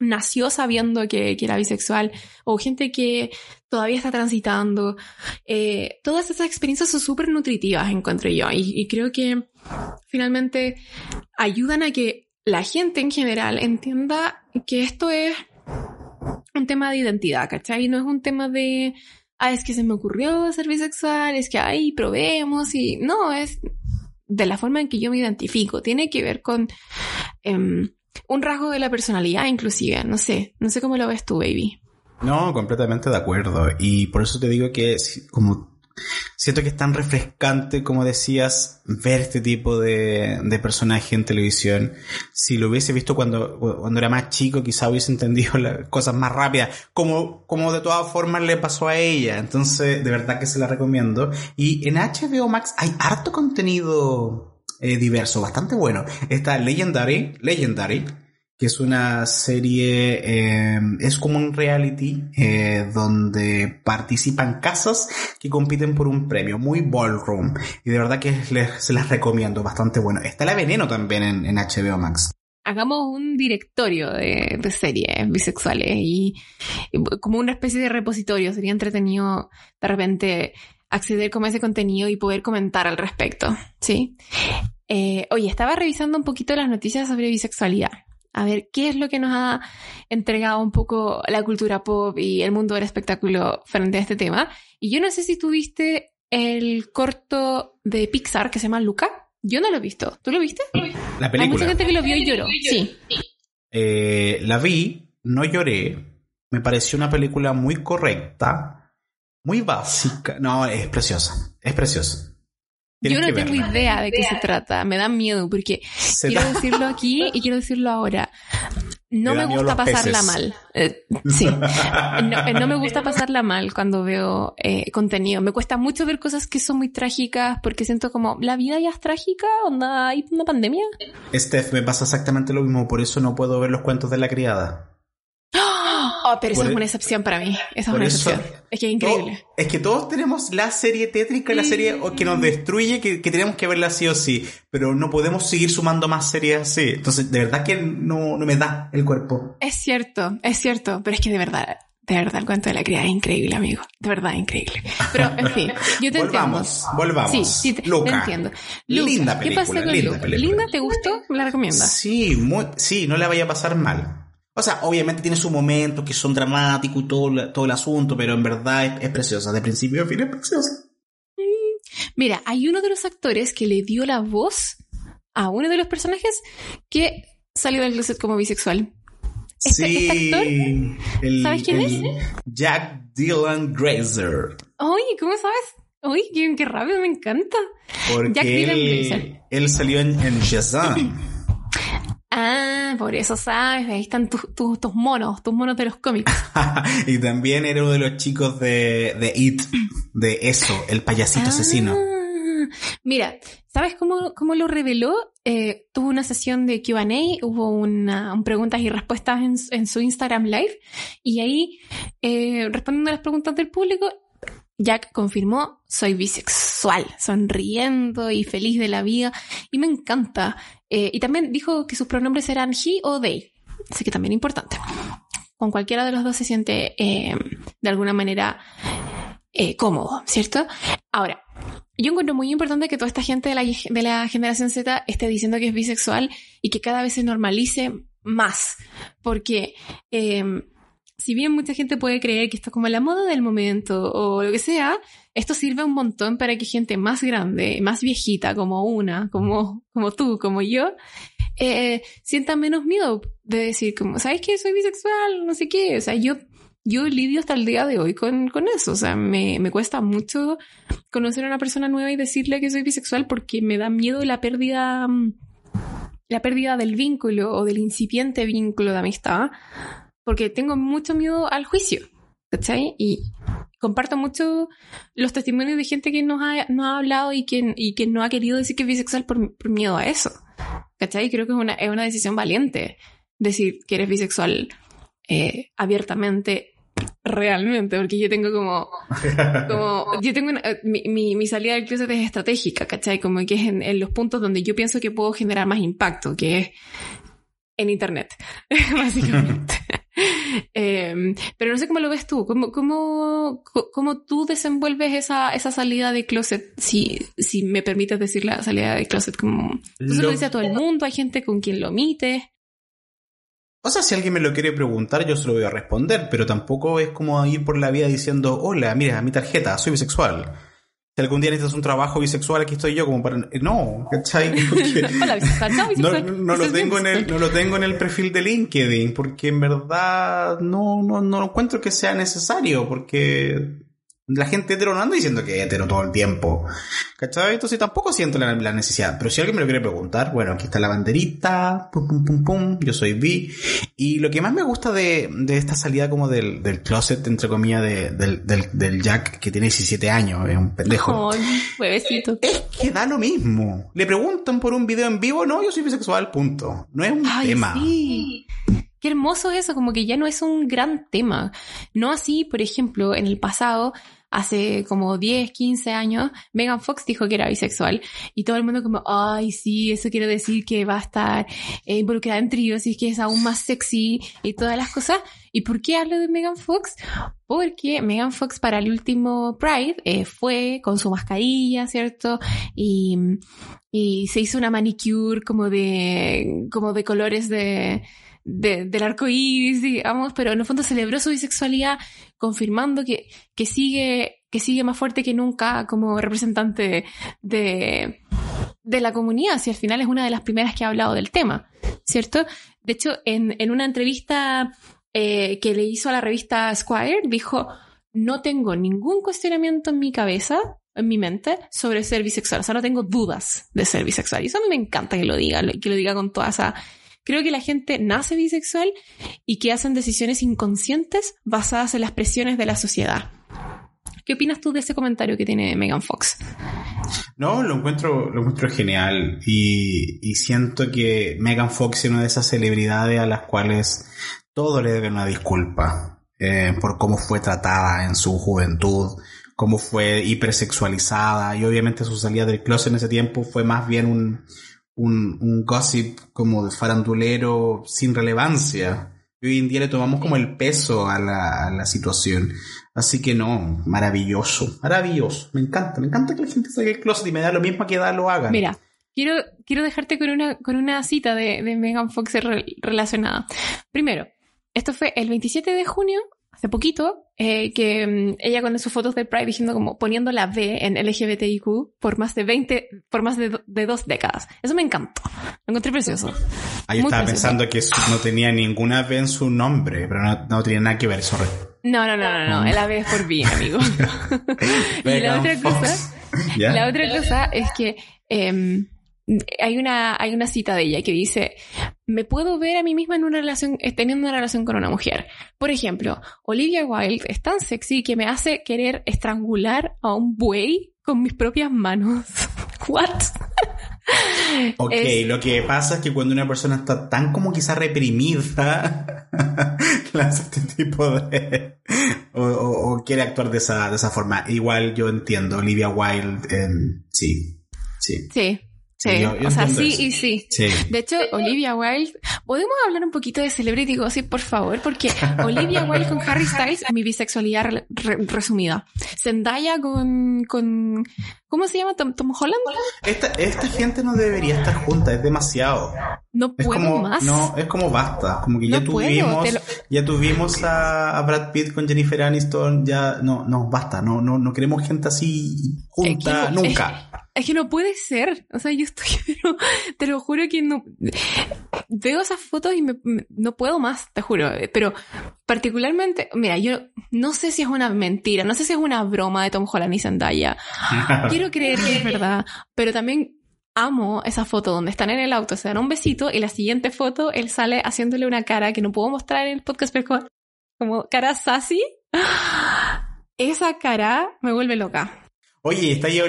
nació sabiendo que, que, era bisexual o gente que todavía está transitando. Eh, todas esas experiencias son súper nutritivas, encuentro yo, y, y creo que finalmente ayudan a que la gente en general entienda que esto es un tema de identidad, ¿cachai? No es un tema de, ah, es que se me ocurrió ser bisexual, es que, ay, probemos y no, es de la forma en que yo me identifico. Tiene que ver con um, un rasgo de la personalidad inclusive, no sé, no sé cómo lo ves tú, baby. No, completamente de acuerdo. Y por eso te digo que como Siento que es tan refrescante, como decías, ver este tipo de, de personaje en televisión. Si lo hubiese visto cuando, cuando era más chico, quizá hubiese entendido las cosas más rápidas, como, como de todas formas le pasó a ella. Entonces, de verdad que se la recomiendo. Y en HBO Max hay harto contenido eh, diverso, bastante bueno. Está Legendary, Legendary, que es una serie, eh, es como un reality eh, donde participan casas que compiten por un premio, muy ballroom. Y de verdad que les, se las recomiendo, bastante bueno. Está La Veneno también en, HBO Max. Hagamos un directorio de, de, series bisexuales y, y como una especie de repositorio. Sería entretenido de repente acceder como a ese contenido y poder comentar al respecto, ¿sí? Eh, oye, estaba revisando un poquito las noticias sobre bisexualidad a ver qué es lo que nos ha entregado un poco la cultura pop y el mundo del espectáculo frente a este tema. Y yo no sé si tuviste el corto de Pixar que se llama Luca. Yo no lo he visto. ¿Tú lo viste? La película. Hay mucha gente que lo vio y lloró. Sí. Eh, la vi, no lloré. Me pareció una película muy correcta, muy básica. No, es preciosa. Es preciosa. Yo no tengo verla. idea de qué se trata, me da miedo porque se quiero da... decirlo aquí y quiero decirlo ahora. No me, me gusta pasarla peces. mal. Eh, sí. No, no, me gusta pasarla mal cuando veo eh, contenido. Me cuesta mucho ver cosas que son muy trágicas porque siento como, ¿la vida ya es trágica? ¿Onda hay una pandemia? Steph, me pasa exactamente lo mismo. Por eso no puedo ver los cuentos de la criada. Oh, pero esa es una excepción para mí. Esa es una eso, excepción. Es que es increíble. Todo, es que todos tenemos la serie tétrica, la serie que nos destruye, que, que, tenemos que verla sí o sí. Pero no podemos seguir sumando más series así. Entonces, de verdad que no, no me da el cuerpo. Es cierto, es cierto. Pero es que de verdad, de verdad, el cuento de la criada es increíble, amigo. De verdad, increíble. Pero, en fin, yo te volvamos, entiendo. Volvamos, Sí, sí, te, Luca. te entiendo. Luca, linda película, ¿Qué pasa con linda Luca? película. ¿Linda te gustó? ¿Me la recomiendas? Sí, muy, sí, no la vaya a pasar mal. O sea, obviamente tiene sus momentos que son dramáticos y todo, todo el asunto, pero en verdad es, es, preciosa. De principio a fin es preciosa. Mira, hay uno de los actores que le dio la voz a uno de los personajes que salió del closet como bisexual. Este, sí, este actor, el, ¿sabes quién el es? Jack Dylan Grazer. Oye, ¿cómo sabes? Uy, qué, qué rápido, me encanta. Porque Jack Dylan Grazer. él salió en, en Shazam. (laughs) Ah, por eso sabes, ahí están tus, tus, tus monos, tus monos de los cómics. (laughs) y también era uno de los chicos de, de It, de eso, el payasito ah, asesino. Mira, ¿sabes cómo, cómo lo reveló? Eh, tuvo una sesión de QA, hubo una, un preguntas y respuestas en, en, su Instagram Live, y ahí, eh, respondiendo a las preguntas del público, Jack confirmó, soy bisexual, sonriendo y feliz de la vida, y me encanta. Eh, y también dijo que sus pronombres eran he o they, así que también importante. Con cualquiera de los dos se siente eh, de alguna manera eh, cómodo, ¿cierto? Ahora, yo encuentro muy importante que toda esta gente de la, de la generación Z esté diciendo que es bisexual y que cada vez se normalice más, porque si bien mucha gente puede creer que esto es como la moda del momento o lo que sea, esto sirve un montón para que gente más grande, más viejita, como una, como, como tú, como yo, eh, sientan menos miedo de decir como, ¿sabes qué? Soy bisexual, no sé qué. O sea, yo, yo lidio hasta el día de hoy con, con eso. O sea, me, me cuesta mucho conocer a una persona nueva y decirle que soy bisexual porque me da miedo la pérdida, la pérdida del vínculo o del incipiente vínculo de amistad porque tengo mucho miedo al juicio, ¿cachai? Y comparto mucho los testimonios de gente que nos ha, nos ha hablado y que, y que no ha querido decir que es bisexual por, por miedo a eso, ¿cachai? Creo que es una, es una decisión valiente decir que eres bisexual eh, abiertamente Realmente, porque yo tengo como, (laughs) como yo tengo una, eh, mi, mi, mi, salida del closet es estratégica, ¿cachai? Como que es en, en, los puntos donde yo pienso que puedo generar más impacto, que es en Internet, (laughs) básicamente. (laughs) eh, pero no sé cómo lo ves tú, cómo, cómo, cómo tú desenvuelves esa, esa salida de closet, si, si me permites decir la salida de closet, como tú se lo dices a todo el mundo, hay gente con quien lo omites. O sea, si alguien me lo quiere preguntar, yo se lo voy a responder, pero tampoco es como ir por la vida diciendo, hola, mira, mi tarjeta, soy bisexual. Si algún día necesitas un trabajo bisexual, aquí estoy yo como para... No, ¿cachai? (laughs) hola, bisexual, no, bisexual. No, lo tengo en el, no lo tengo en el perfil de LinkedIn, porque en verdad no, no, no encuentro que sea necesario, porque la gente hetero no anda diciendo que es hetero todo el tiempo. ¿Cachai? Entonces tampoco siento la, necesidad. Pero si alguien me lo quiere preguntar, bueno, aquí está la banderita, pum, pum, pum, pum, yo soy bi. Y lo que más me gusta de, de esta salida como del, del closet, entre comillas, de, del, del, del, Jack, que tiene 17 años, es un pendejo. (laughs) huevecito. Es que da lo mismo. Le preguntan por un video en vivo, no, yo soy bisexual, punto. No es un Ay, tema. Sí. Qué hermoso eso, como que ya no es un gran tema. No así, por ejemplo, en el pasado, hace como 10, 15 años, Megan Fox dijo que era bisexual y todo el mundo como, ay, sí, eso quiere decir que va a estar eh, involucrada en tríos y que es aún más sexy y todas las cosas. ¿Y por qué hablo de Megan Fox? Porque Megan Fox para el último Pride eh, fue con su mascarilla, ¿cierto? Y, y se hizo una manicure como de, como de colores de, de, del arco iris, digamos, pero en el fondo celebró su bisexualidad, confirmando que, que, sigue, que sigue más fuerte que nunca como representante de, de la comunidad, si al final es una de las primeras que ha hablado del tema, ¿cierto? De hecho, en, en una entrevista eh, que le hizo a la revista Squire, dijo, no tengo ningún cuestionamiento en mi cabeza, en mi mente, sobre ser bisexual. O sea, no tengo dudas de ser bisexual. Y eso a mí me encanta que lo diga, que lo diga con toda esa Creo que la gente nace bisexual y que hacen decisiones inconscientes basadas en las presiones de la sociedad. ¿Qué opinas tú de ese comentario que tiene Megan Fox? No, lo encuentro, lo encuentro genial y, siento que Megan Fox es una de esas celebridades a las cuales todo le debe una disculpa eh, por cómo fue tratada en su juventud, cómo fue hipersexualizada y obviamente su salida del closet en ese tiempo fue más bien un, un, un gossip como de farandulero sin relevancia. Hoy en día le tomamos como el peso a la, a la situación. Así que no, maravilloso, maravilloso. Me encanta, me encanta que la gente salga del closet y me da lo mismo que da lo haga. Mira, quiero, quiero dejarte con una, con una cita de, de Megan Fox relacionada. Primero, esto fue el 27 de junio hace poquito, eh, que um, ella con sus fotos de Pride diciendo como poniendo la B en LGBTIQ por más de 20, por más de, de dos décadas. Eso me encantó. Lo encontré precioso. Ahí estaba pensando que no tenía ninguna B en su nombre, pero no, no tenía nada que ver, sorry. No, no, no, no, no. La B es por bien, amigo. (laughs) (laughs) y la otra cosa, (laughs) la otra cosa es que, eh, hay una, hay una cita de ella que dice, me puedo ver a mí misma en una relación, eh, teniendo una relación con una mujer. Por ejemplo, Olivia Wilde es tan sexy que me hace querer estrangular a un buey con mis propias manos. (laughs) What? (laughs) Ok, lo que pasa es que cuando una persona está tan como quizá reprimida, (laughs) lanza este tipo de... O, quiere actuar de esa, de esa forma. Igual yo entiendo, Olivia Wilde, sí, sí. Sí. Sí, o sea, sí y sí. De hecho, Olivia Wilde, ¿podemos hablar un poquito de Celebrity Gossip, por favor? Porque Olivia (laughs) Wilde con Harry Styles, mi bisexualidad resumida. Zendaya con, con, ¿cómo se llama? Tom, Holland. Esta, esta gente no debería estar junta, es demasiado. No puedo como, más. No, es como basta, como que ya tuvimos, ya tuvimos a, Brad Pitt con Jennifer Aniston, ya, no, no, basta, no, no, no queremos gente así junta, nunca. (laughs) Es que no puede ser. O sea, yo estoy, (laughs) pero te lo juro que no. Veo esas fotos y me, no puedo más, te juro. Pero particularmente, mira, yo no sé si es una mentira, no sé si es una broma de Tom Holland y Zendaya. (laughs) Quiero creer que es verdad, pero también amo esa foto donde están en el auto, se dan un besito y la siguiente foto él sale haciéndole una cara que no puedo mostrar en el podcast, pero como cara sassy. (gasps) Esa cara me vuelve loca. Oye, está yo,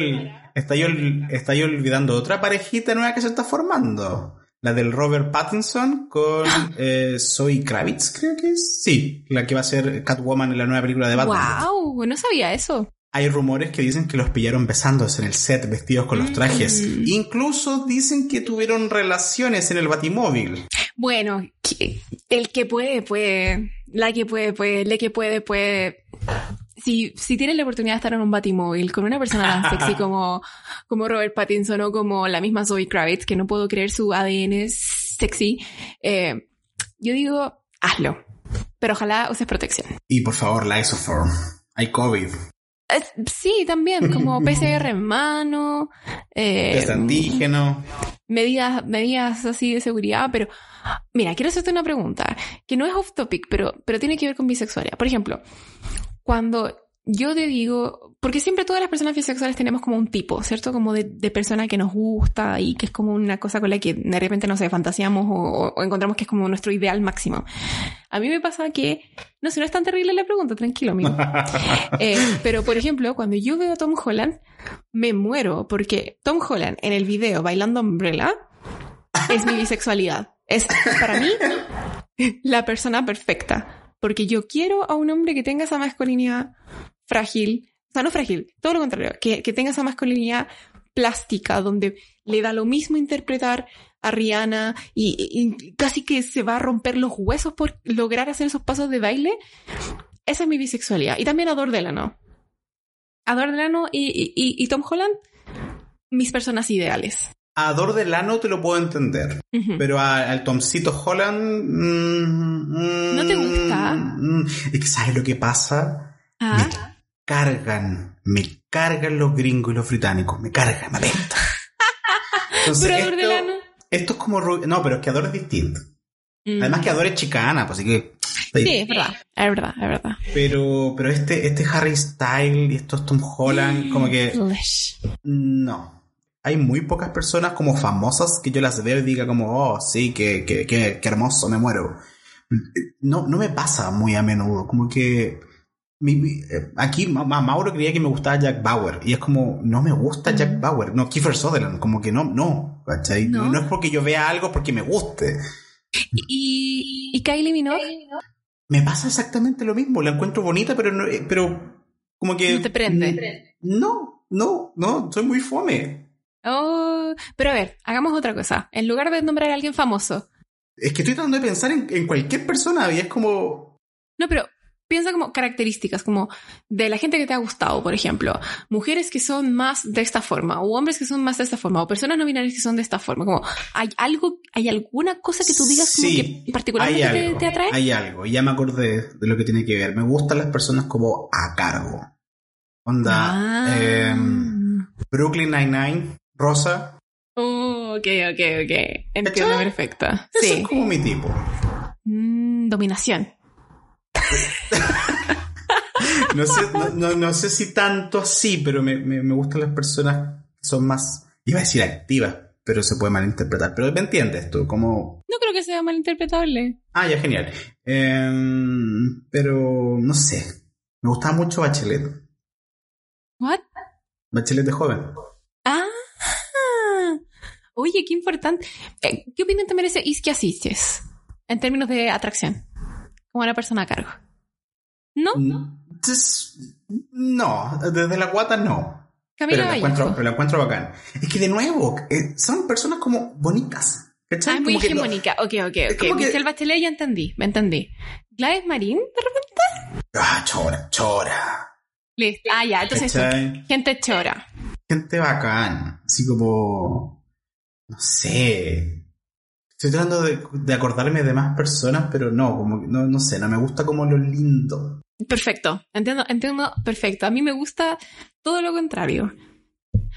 está, yo, está yo olvidando otra parejita nueva que se está formando. La del Robert Pattinson con eh, Zoe Kravitz, creo que es. Sí, la que va a ser Catwoman en la nueva película de Batman. ¡Wow! No sabía eso. Hay rumores que dicen que los pillaron besándose en el set, vestidos con los trajes. Mm. Incluso dicen que tuvieron relaciones en el Batimóvil. Bueno, el que puede, puede. La que puede, puede. El que puede, puede. Si, si tienes la oportunidad de estar en un batimóvil con una persona tan sexy (laughs) como, como Robert Pattinson o como la misma Zoe Kravitz, que no puedo creer su ADN sexy, eh, yo digo, hazlo. Pero ojalá uses protección. Y por favor, la Isoform. Hay COVID. Eh, sí, también, como (laughs) PCR en mano, eh, Test antígeno. medidas, medidas así de seguridad, pero mira, quiero hacerte una pregunta que no es off topic, pero, pero tiene que ver con bisexualidad. Por ejemplo, cuando yo te digo, porque siempre todas las personas bisexuales tenemos como un tipo, ¿cierto? Como de, de persona que nos gusta y que es como una cosa con la que de repente, no sé, fantaseamos o, o encontramos que es como nuestro ideal máximo. A mí me pasa que, no sé, no es tan terrible la pregunta, tranquilo, amigo. (laughs) Eh, pero, por ejemplo, cuando yo veo a Tom Holland, me muero porque Tom Holland en el video bailando Umbrella es mi bisexualidad. Es para mí la persona perfecta. Porque yo quiero a un hombre que tenga esa masculinidad frágil, o sea, no frágil, todo lo contrario, que, que tenga esa masculinidad plástica, donde le da lo mismo interpretar a Rihanna y, casi que se va a romper los huesos por lograr hacer esos pasos de baile. Esa es mi bisexualidad. Y también Ador Delano. Ador Delano y- y Tom Holland, mis personas ideales. A Dor Delano te lo puedo entender. Pero a- al Tomcito Holland. mm, ¿No te mm, gusta? mm, es que, ¿sabes lo que pasa? Ah. Me cargan. Me cargan los gringos y los británicos. Me cargan, me apesta. (laughs) Entonces, Pero Ador esto, Delano. esto es como. No, pero es que Ador es distinto. Mm. Además que Ador es chicana, pues así que. Sí, es verdad. Es verdad, es verdad. Pero, pero este, este Harry Style y estos Tom Holland, como que. No. Hay muy pocas personas como famosas que yo las veo y diga como, oh, sí, qué, qué, qué, qué hermoso, me muero. No, no me pasa muy a menudo. Como que mi- mi- eh, aquí Ma- Ma- Mauro creía que me gustaba Jack Bauer y es como, no me gusta Jack Bauer. No, Kiefer Sutherland, como que no, no. ¿cachai? No. No. no es porque yo vea algo porque me guste. ¿Y, y Kylie Minogue? Me pasa exactamente lo mismo. La encuentro bonita, pero no, eh, pero como que... No te prende. No, no, no, soy muy fome. Oh, pero a ver, hagamos otra cosa. En lugar de nombrar a alguien famoso. Es que estoy tratando de pensar en, en cualquier persona y es como... No, pero piensa como características, como de la gente que te ha gustado, por ejemplo. Mujeres que son más de esta forma, o hombres que son más de esta forma, o personas no binarias que son de esta forma. Como, ¿hay algo, hay alguna cosa que tú digas como Sí, que particularmente te, algo, te atrae? hay algo. Ya me acordé de lo que tiene que ver. Me gustan las personas como a cargo. Onda, Ah. em, Brooklyn Nine-Nine, Rosa. Oh, ok, ok, ok. Entiendo perfecto. Eso Sí. es como mi tipo. Mm, dominación. (laughs) No sé, no, no- no sé si tanto así, pero me, me- me gustan las personas que son más, iba a decir activas, pero se puede malinterpretar. Pero me entiendes tú, como... No creo que sea malinterpretable. Ah, ya, genial. Em, pero, no sé. Me gustaba mucho Bachelet. ¿What? Bachelet de joven. Oye, qué importante. Eh, ¿Qué opinión te merece Isquia Sitges en términos de atracción? Como una persona a cargo. ¿No? Entonces, no, desde la guata no. Camila Pero la, encuentro, pero la encuentro bacán. Es que de nuevo, eh, son personas como bonitas. ¿cachai? Ah, muy Como que lo- hegemónica. Ok, ok, ok. que- Michelle Bachelet ya entendí, me entendí. Gladys Marín, de repente. Ah, chora, chora. Listo. Ah, ya, entonces. Gente chora. Gente bacán. Así como. No sé. Estoy tratando de, de acordarme de más personas, pero no, como que no, no sé, no me gusta como lo lindo. Perfecto. Entiendo, entiendo, perfecto. A mí me gusta todo lo contrario.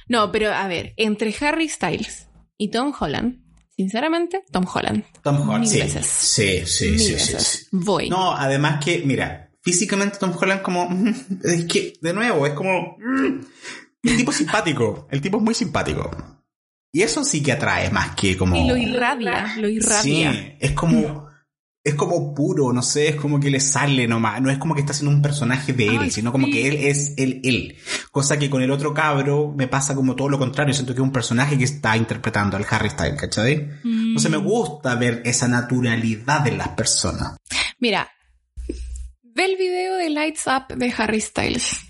No, pero a ver, entre Harry Styles y Tom Holland, sinceramente, Tom Holland. Tom Holland, sí. veces. Sí, sí, Mil sí, sí, veces. sí. Voy. No, además que, mira, físicamente Tom Holland como... (laughs) Es que, de nuevo, es como... (laughs) El tipo simpático. El tipo es muy simpático. Y eso sí que atrae más que como... Y lo irradia, lo irradia. Sí, es como... es como puro, no sé, es como que le sale nomás, no es como que está haciendo un personaje de él, Ay, sino como sí. que él es él, él. Cosa que con el otro cabro me pasa como todo lo contrario, siento que es un personaje que está interpretando al Harry Styles, ¿cachai? Entonces me Mm. gusta ver esa naturalidad en las personas. Mira, ve el video de Lights Up de Harry Styles.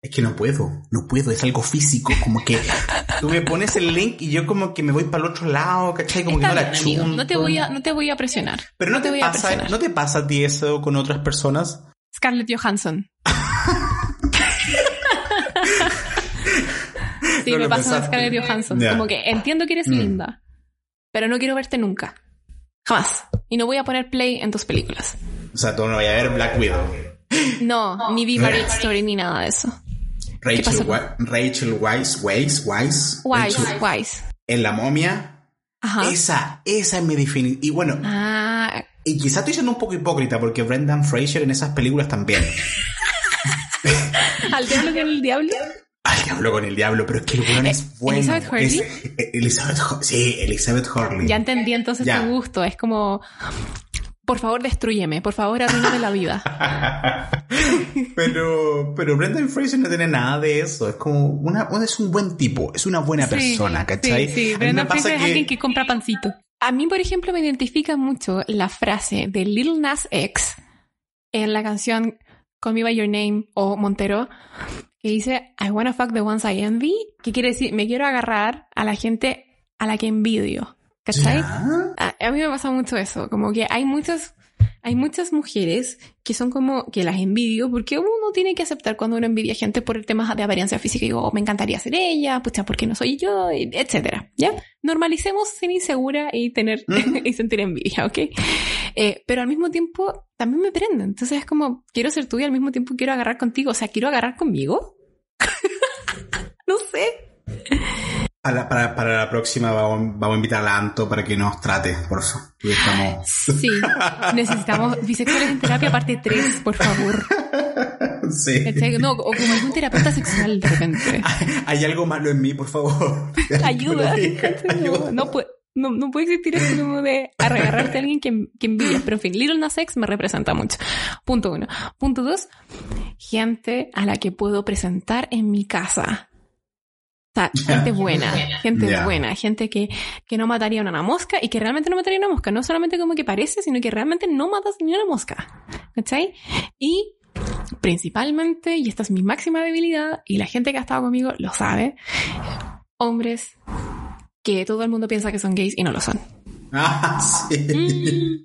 Es que no puedo, no puedo, es algo físico, como que tú me pones el link y yo como que me voy para el otro lado, ¿cachai? Como Está que no la bien, amigo, chunto. no te voy a, no te voy a presionar. Pero no, te, voy a pasa, presionar. ¿no te pasa a ti eso con otras personas? Scarlett Johansson. (laughs) sí, No me pasa con. Scarlett Johansson. Como que entiendo que eres Mm. linda, pero no quiero verte nunca. Jamás. Y no voy a poner play en tus películas. O sea, tú no vayas a ver Black Widow. No, ni vi Marriage (laughs) Story ni nada de eso. Rachel? Wa- Rachel Weisz, Weisz, Weisz, Wise, Rachel- wise. en La Momia. Ajá. Esa, esa es mi definición. Y bueno, Ah, y quizás estoy siendo un poco hipócrita porque Brendan Fraser en esas películas también. (laughs) al diablo con el diablo. Al diablo con el diablo, pero es que el weón Eh, es bueno. Elizabeth Hurley. Es- eh, Elizabeth sí, Elizabeth Hurley. Ya entendí entonces Ya. tu gusto. Es como, por favor, destruyeme. Por favor, arruíname la vida. (laughs) pero, pero Brendan Fraser no tiene nada de eso. Es como una, es un buen tipo, es una buena persona, ¿cachai? Sí, sí. Brendan Fraser es que- alguien que compra pancito. A mí, por ejemplo, me identifica mucho la frase de Lil Nas X en la canción Call Me By Your Name o Montero, que dice I wanna fuck the ones I envy, que quiere decir me quiero agarrar a la gente a la que envidio. ¿Cachai? A, a mí me pasa mucho eso, como que hay muchas, hay muchas mujeres que son como que las envidio porque uno tiene que aceptar cuando uno envidia gente por el tema de apariencia física y digo, "Oh, me encantaría ser ella, pucha, ¿por qué no soy yo? Etcétera, ¿ya? Normalicemos ser insegura y tener (laughs) y sentir envidia, ¿ok? Eh, pero al mismo tiempo también me prende, entonces es como, quiero ser tú y al mismo tiempo quiero agarrar contigo, o sea, quiero agarrar conmigo. (laughs) no sé. Para, para, para la próxima vamos, vamos a invitar a la Anto para que nos trate, por favor. Porque Estamos... Sí, necesitamos bisexuales en terapia parte 3, por favor. (laughs) Sí. No, o como algún terapeuta sexual de repente. (laughs) Hay algo malo en mí, por favor. (laughs) Ayuda. ¿cachai? No, ayuda. no puede, no, no puede existir esto como de agarrarte a alguien que, que envidias. Pero en fin, Little Nas X me representa mucho. Punto uno. Punto dos, gente a la que puedo presentar en mi casa. Sea, gente buena, gente Ya. buena, gente que, que no mataría una mosca y que realmente no mataría una mosca. No solamente como que parece, sino que realmente no matas ni una mosca. ¿Cachai? Y principalmente, y esta es mi máxima debilidad, y la gente que ha estado conmigo lo sabe, hombres que todo el mundo piensa que son gays y no lo son. (laughs) Ah, sí.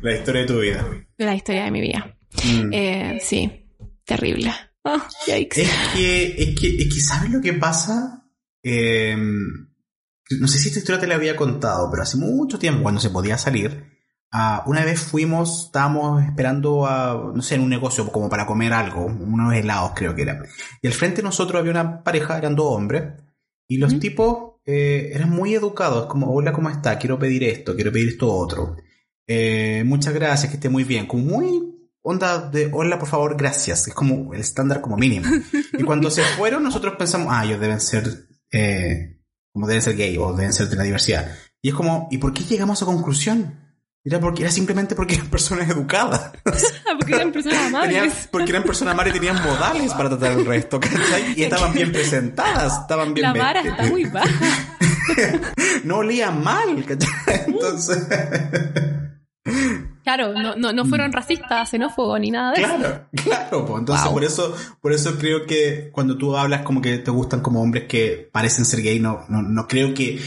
La historia de tu vida. La historia de mi vida. Mm. Eh, sí, terrible. Oh, yikes. Es que, es que, es que, ¿sabes lo que pasa? Eh, no sé si esta historia te la había contado, pero hace mucho tiempo, cuando se podía salir, ah, una vez fuimos, estábamos esperando a, no sé, en un negocio como para comer algo, unos helados creo que era. Y al frente de nosotros había una pareja, eran dos hombres, y los Ujú. tipos eh, eran muy educados, como, hola, ¿cómo está? Quiero pedir esto, quiero pedir esto otro. Eh, muchas gracias, que esté muy bien. Como muy onda de hola, por favor, gracias. Es como el estándar como mínimo. (laughs) Y cuando se fueron, nosotros pensamos, ah, ellos deben ser, eh, como deben ser gay o deben ser de la diversidad. Y es como, ¿y por qué llegamos a conclusión? Era, porque, era simplemente porque eran personas educadas. (laughs) Porque eran personas Tenían- amables. porque eran personas amables y tenían modales para tratar al resto, ¿cachai? Y estaban bien presentadas, estaban bien La vara está muy baja. (laughs) No olían mal, ¿cachai? Entonces, Claro, no, no, no fueron racistas, xenófobos ni nada de eso. claro, (laughs) claro, pues entonces Wow. por eso, por eso creo que cuando tú hablas como que te gustan como hombres que parecen ser gay, no, no, no creo que,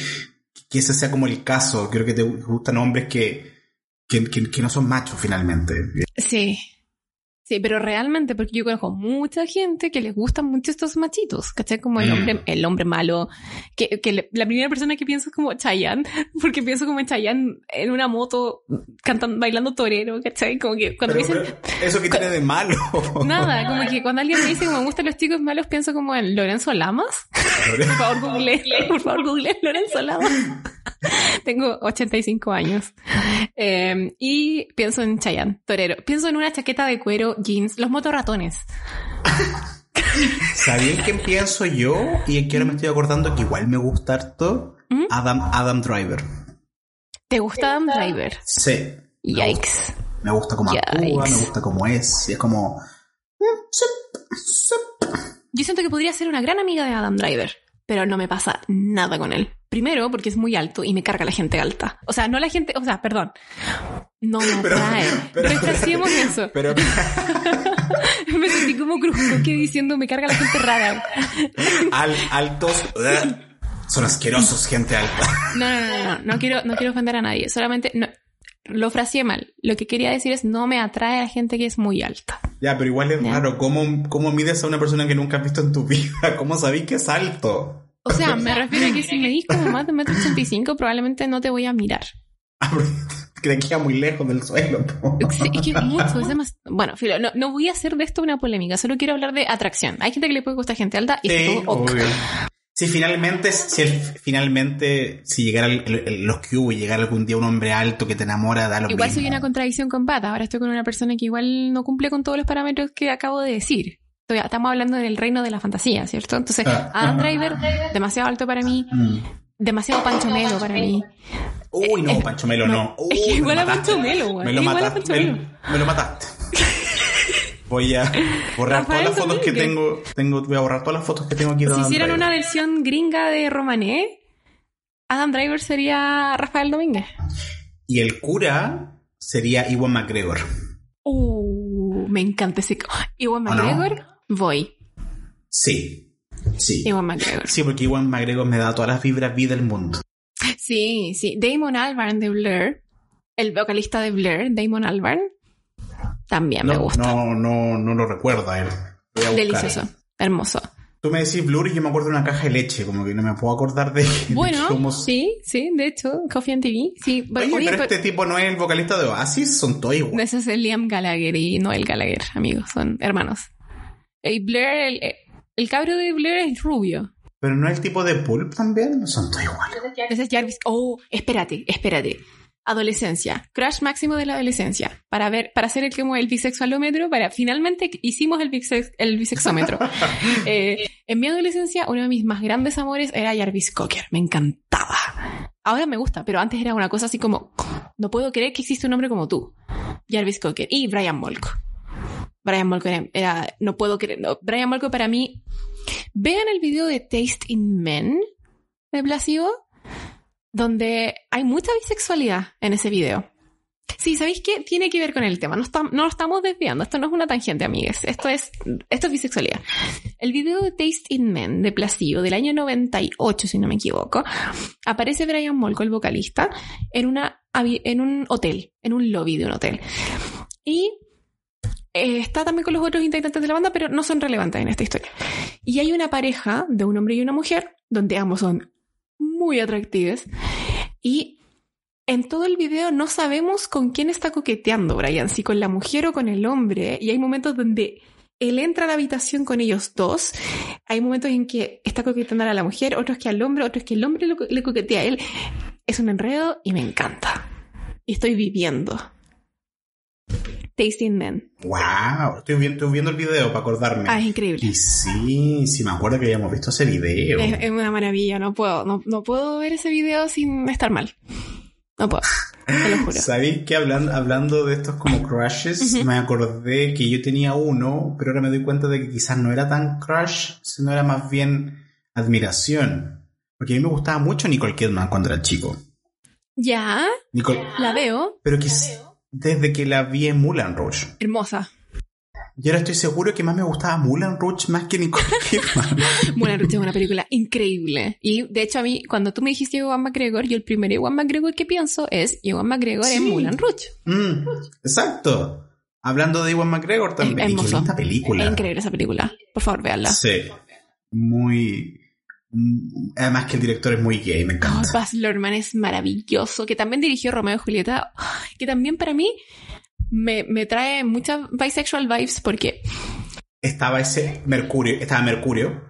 que ese sea como el caso. Creo que te gustan hombres que, que, que- que no son machos finalmente. Sí. Sí, pero realmente, porque yo conozco mucha gente que les gustan mucho estos machitos, ¿cachai? Como el Mm. hombre, el hombre malo, que, que le- la primera persona que pienso es como Chayanne, (laughs) porque pienso como en Chayanne en una moto cantando, bailando torero, ¿cachai? Como que cuando Pero, me dicen pero, ¿Eso que tiene de malo? nada, (laughs) como que cuando alguien me dice que me gustan los chicos malos, pienso como en Lorenzo Lamas. Por favor, google, (laughs) por favor, google Lorenzo Lamas. Tengo 85 años. Eh, y pienso en Chayanne, torero. Pienso en una chaqueta de cuero, jeans, los motorratones. (laughs) ¿Sabían quién pienso yo? Y que ahora me estoy acordando que igual me gusta harto. ¿Mm? Adam, Adam Driver. ¿Te gusta Adam Driver? Sí. Yikes. Me gusta como actúa, me gusta como es. Y es como. sup. Yo siento que podría ser una gran amiga de Adam Driver, pero no me pasa nada con él. Primero, porque es muy alto y me carga la gente alta. O sea, no la gente, o sea, perdón. No me Pero- atrae. (laughs) pero- Refraseemos eso. (laughs) Pero. me sentí como que diciendo me carga la gente rara. al- altos. ugh, son asquerosos, gente alta. No, no, no, no, no quiero, no quiero ofender a nadie. Solamente no, lo fraseé mal. Lo que quería decir es no me atrae a la gente que es muy alta. Ya, pero igual es Ya. raro. ¿Cómo, ¿Cómo mides a una persona que nunca has visto en tu (laughs) vida? ¿Cómo sabéis que es alto? O sea, me refiero a que si me dis como más de 1,85m, probablemente no te voy a mirar. (laughs) que te queda muy lejos del suelo. po. Sí, es que es mucho, es demasiado. Bueno, filo, no, no voy a hacer de esto una polémica, solo quiero hablar de atracción. Hay gente que le puede gustar gente alta y Sí, todo ok. obvio. Si finalmente, si el- finalmente, si llegara el- el- el- los Q y llegara algún día un hombre alto que te enamora, da lo Igual mismo. soy una contradicción con pata. Ahora estoy con una persona que igual no cumple con todos los parámetros que acabo de decir. Estoy- Estamos hablando del reino de la fantasía, ¿cierto? Entonces, Ah. Adam Driver, demasiado alto para mí, Mm. demasiado Pancho Melo para mí. Uy, no, Eh, Pancho Melo, no. (laughs) es que Uy, me igual a mataste. Pancho Melo, güey. Me lo Igual a mataste. Pancho Me, Melo. me lo mataste. (laughs) Voy a borrar Rafael todas las fotos que tengo, tengo. Voy a borrar todas las fotos que tengo aquí de Si Adam hicieran Driver. una versión gringa de Romané, Adam Driver sería Rafael Domínguez. Y el cura sería Iwan McGregor. Uh, me encanta ese. Iwan ¿O no? Voy. Sí. Sí. Iwan McGregor. Sí, porque Iwan McGregor me da todas las vibras vida del mundo. Sí, sí. Damon Albarn de Blur, el vocalista de Blur, Damon Albarn, también me gusta. no, no, no lo recuerdo a él. Delicioso, hermoso. Tú me decís Blur y yo me acuerdo de una caja de leche, como que no me puedo acordar de, de Bueno, cómo- sí, sí, de hecho, Coffee and TV. Sí, Oye, oye, pero pero- este tipo no es el vocalista de Oasis, son todos iguales. ese es el Liam Gallagher y Noel Gallagher, amigos, son hermanos. Y Blur, el, el cabro de Blur es rubio. Pero no es el tipo de Pulp también, son todos iguales. Ese es Jarvis. Oh, espérate, espérate. Adolescencia. Crush máximo de la adolescencia. Para ver, para hacer el como el bisexualómetro, para finalmente hicimos el, bisex- el bisexómetro. (laughs) Eh, en mi adolescencia, uno de mis más grandes amores era Jarvis Cocker. Me encantaba. Ahora me gusta, pero antes era una cosa así como, no puedo creer que existe un hombre como tú. Jarvis Cocker. Y Brian Molko. Brian Molko era, no puedo creer, Brian Molko para mí, vean el video de Taste in Men de Placebo, donde hay mucha bisexualidad en ese video. Sí, ¿sabéis qué? Tiene que ver con el tema. No, no lo estamos desviando. Esto no es una tangente, amigues. Esto es, esto es bisexualidad. El video de Taste in Men de Placebo del año 98, si no me equivoco, aparece Brian Molko, el vocalista, en, una, en un hotel, en un lobby de un hotel. Y eh, está también con los otros integrantes de la banda, pero no son relevantes en esta historia. Y hay una pareja de un hombre y una mujer, donde ambos son muy atractivos. Y en todo el video no sabemos con quién está coqueteando Brian, si con la mujer o con el hombre. Y hay momentos donde él entra a la habitación con ellos dos. Hay momentos en que está coqueteando a la mujer, otros que al hombre, otros que el hombre le coquetea a él. Es un enredo y me encanta. Y estoy viviendo. Tasting Men. Wow, estoy viendo, estoy viendo el video para acordarme. Ah, es increíble. Y sí, sí me acuerdo que habíamos visto ese video. Es, es una maravilla, no puedo, no, no puedo ver ese video sin estar mal. No puedo, te lo juro. (laughs) ¿Sabéis que hablando, hablando de estos como crushes, me acordé que yo tenía uno, pero ahora me doy cuenta de que quizás no era tan crush, sino era más bien admiración. Porque a mí me gustaba mucho Nicole Kidman cuando era chico. Ya, Nicole, la veo. pero que s- desde que la vi en Moulin Rouge. Hermosa. Y ahora estoy seguro que más me gustaba Moulin Rouge más que Nicole (laughs) Kidman. Moulin Rouge es una película increíble. Y de hecho a mí, cuando tú me dijiste Ewan McGregor, yo el primer Ewan McGregor que pienso es Ewan McGregor en Sí. Moulin Rouge. Mm, exacto. Hablando de Iwan McGregor también. Es hermoso. linda película. Es increíble esa película. Por favor, véanla. Sí. Muy. Mm, Además que el director es muy gay, me Oh, encanta. Baz Luhrmann es maravilloso, que también dirigió Romeo y Julieta, que también para mí me, me trae muchas bisexual vibes porque Estaba ese Mercurio. Estaba Mercurio.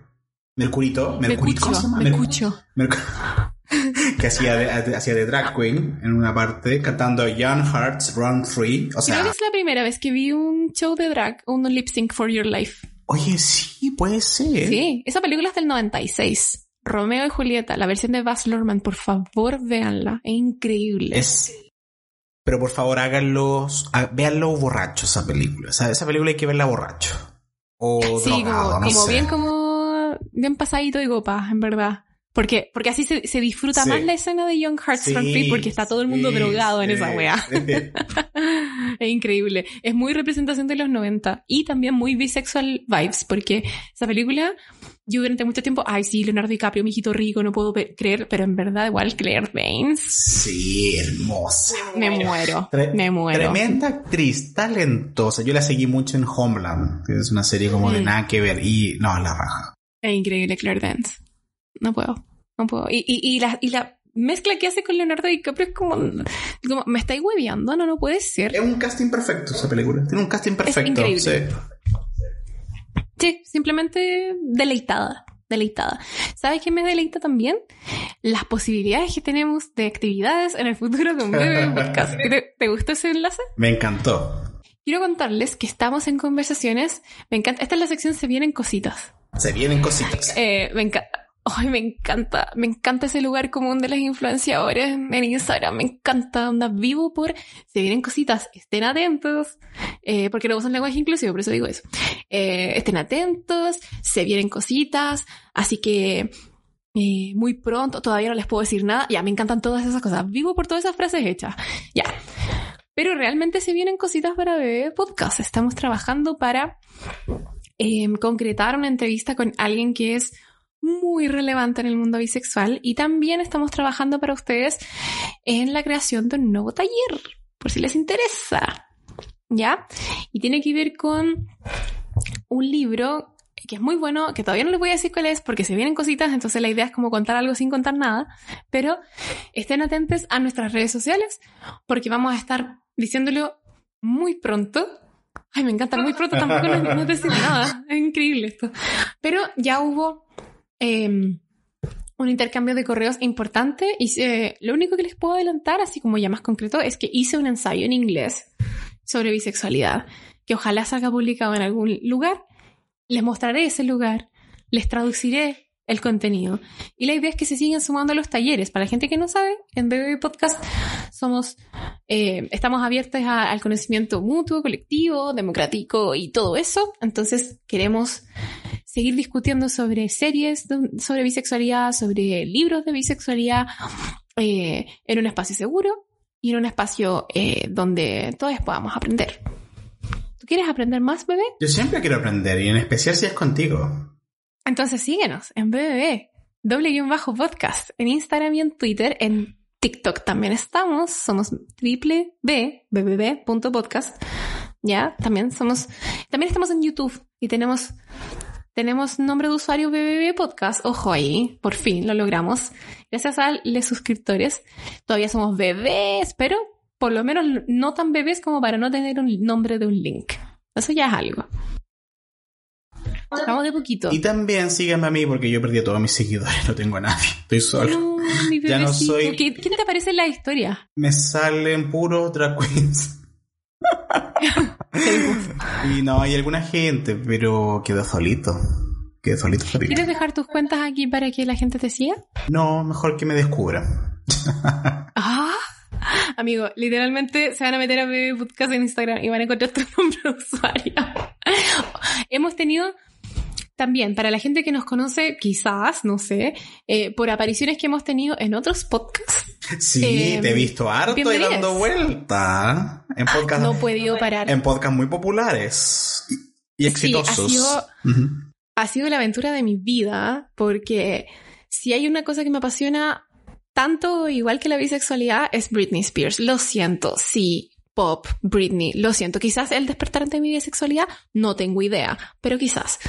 Mercurito. me Mercurito. ¿cómo se escucho, llama? me Mercu- escucho. Mercu- (laughs) que hacía de, hacía de drag queen en una parte cantando Young Hearts Run Free. O Creo sea, que es la primera vez que vi un show de drag, un lip sync for your life. Oye, sí, puede ser. Sí, esa película es del 96. Romeo y Julieta, la versión de Baz Luhrmann, por favor, véanla. Es increíble. Es Pero por favor háganlos, ha- véanlo borracho esa película. O sea, esa película hay que verla borracho. O Sí, drogado, como, no como sé. bien como bien pasadito de copa, en verdad. Porque, porque así se, se disfruta Sí. más la escena de Young Hearts Sí, Free porque está todo el mundo sí, drogado en sí, esa wea. (laughs) es increíble. Es muy representación de los 90 y también muy bisexual vibes porque esa película, yo durante mucho tiempo, ay sí, Leonardo DiCaprio, mi hijito rico, no puedo creer, pero en verdad igual Claire Danes, Sí, hermosa. me muero, Tre- me muero. Tremenda actriz, talentosa. Yo la seguí mucho en Homeland, que es una serie como de nada que ver. Y no, la raja. Es increíble Claire Dance. No puedo, no puedo. Y, y, y, la, y la mezcla que hace con Leonardo DiCaprio es como, como me estáis hueveando, no, no puede ser. Es un casting perfecto esa película. Tiene un casting perfecto. increíble. sí. Sí, simplemente deleitada, deleitada. ¿Sabes qué me deleita también? Las posibilidades que tenemos de actividades en el futuro con Bebe Podcast. ¿Te, ¿Te gustó ese enlace? Me encantó. Quiero contarles que estamos en conversaciones. Me encanta. Esta es la sección Se vienen cositas. Se vienen cositas. Eh, me encanta. Ay, me encanta, me encanta ese lugar común de las influenciadores en Instagram, me encanta, anda vivo por, se vienen cositas, estén atentos, eh, porque no usan lenguaje inclusivo, por eso digo eso, Eh, estén atentos, se vienen cositas, así que eh, muy pronto, todavía no les puedo decir nada, ya, me encantan todas esas cosas, vivo por todas esas frases hechas, ya. Pero realmente se vienen cositas para Bebé Podcast, estamos trabajando para eh, concretar una entrevista con alguien que es muy relevante en el mundo bisexual y también estamos trabajando para ustedes en la creación de un nuevo taller, por si les interesa. ¿Ya? Y tiene que ver con un libro que es muy bueno, que todavía no les voy a decir cuál es porque se vienen cositas, entonces la idea es como contar algo sin contar nada, pero estén atentos a nuestras redes sociales porque vamos a estar diciéndolo muy pronto. Ay, me encanta, muy pronto tampoco no, no decir nada, (laughs) es increíble esto. Pero ya hubo eh, un intercambio de correos importante y eh, lo único que les puedo adelantar, así como ya más concreto, es que hice un ensayo en inglés sobre bisexualidad, que ojalá salga publicado en algún lugar. Les mostraré ese lugar, les traduciré el contenido. Y la idea es que se sigan sumando a los talleres. Para la gente que no sabe, en BB Podcast somos, eh, estamos abiertos al conocimiento mutuo, colectivo, democrático y todo eso. Entonces queremos seguir discutiendo sobre series de- sobre bisexualidad, sobre libros de bisexualidad, eh, en un espacio seguro y en un espacio eh, donde todos podamos aprender. ¿Tú quieres aprender más, bebé? Yo siempre quiero aprender y en especial si es contigo. Entonces síguenos en BBB, doble guion bajo podcast, en Instagram y en Twitter, en TikTok también estamos, somos triple B, bbb.podcast, ya, también somos, también estamos en YouTube y tenemos, tenemos nombre de usuario BBB Podcast, ojo ahí, por fin lo logramos, gracias a los suscriptores, todavía somos bebés, pero por lo menos no tan bebés como para no tener un nombre de un link, eso ya es algo. Vamos de poquito. Y también síganme a mí porque yo perdí a todos mis seguidores, no tengo a nadie, estoy solo. No, mi Ya no soy- ¿Qué- ¿Quién te aparece en la historia? Me salen puros drag queens. (laughs) y no, hay alguna gente, pero quedo solito. Quedo solito. ¿Quieres dejar tus cuentas aquí para que la gente te siga? No, mejor que me descubran. Ah, amigo, literalmente se van a meter a BB Podcast en Instagram y van a encontrar tu (laughs) nombre de usuario. Hemos tenido también, para la gente que nos conoce, quizás, no sé, eh, por apariciones que hemos tenido en otros podcasts, Sí, Eh, te he visto harto y dando vuelta. En podcast, no he podido parar. en podcast muy populares y, y Sí, ha exitosos. sido- ha sido la aventura de mi vida, porque si hay una cosa que me apasiona tanto igual que la bisexualidad es Britney Spears. Lo siento, sí, pop, Britney, lo siento. Quizás el despertar ante mi bisexualidad, no tengo idea, pero quizás.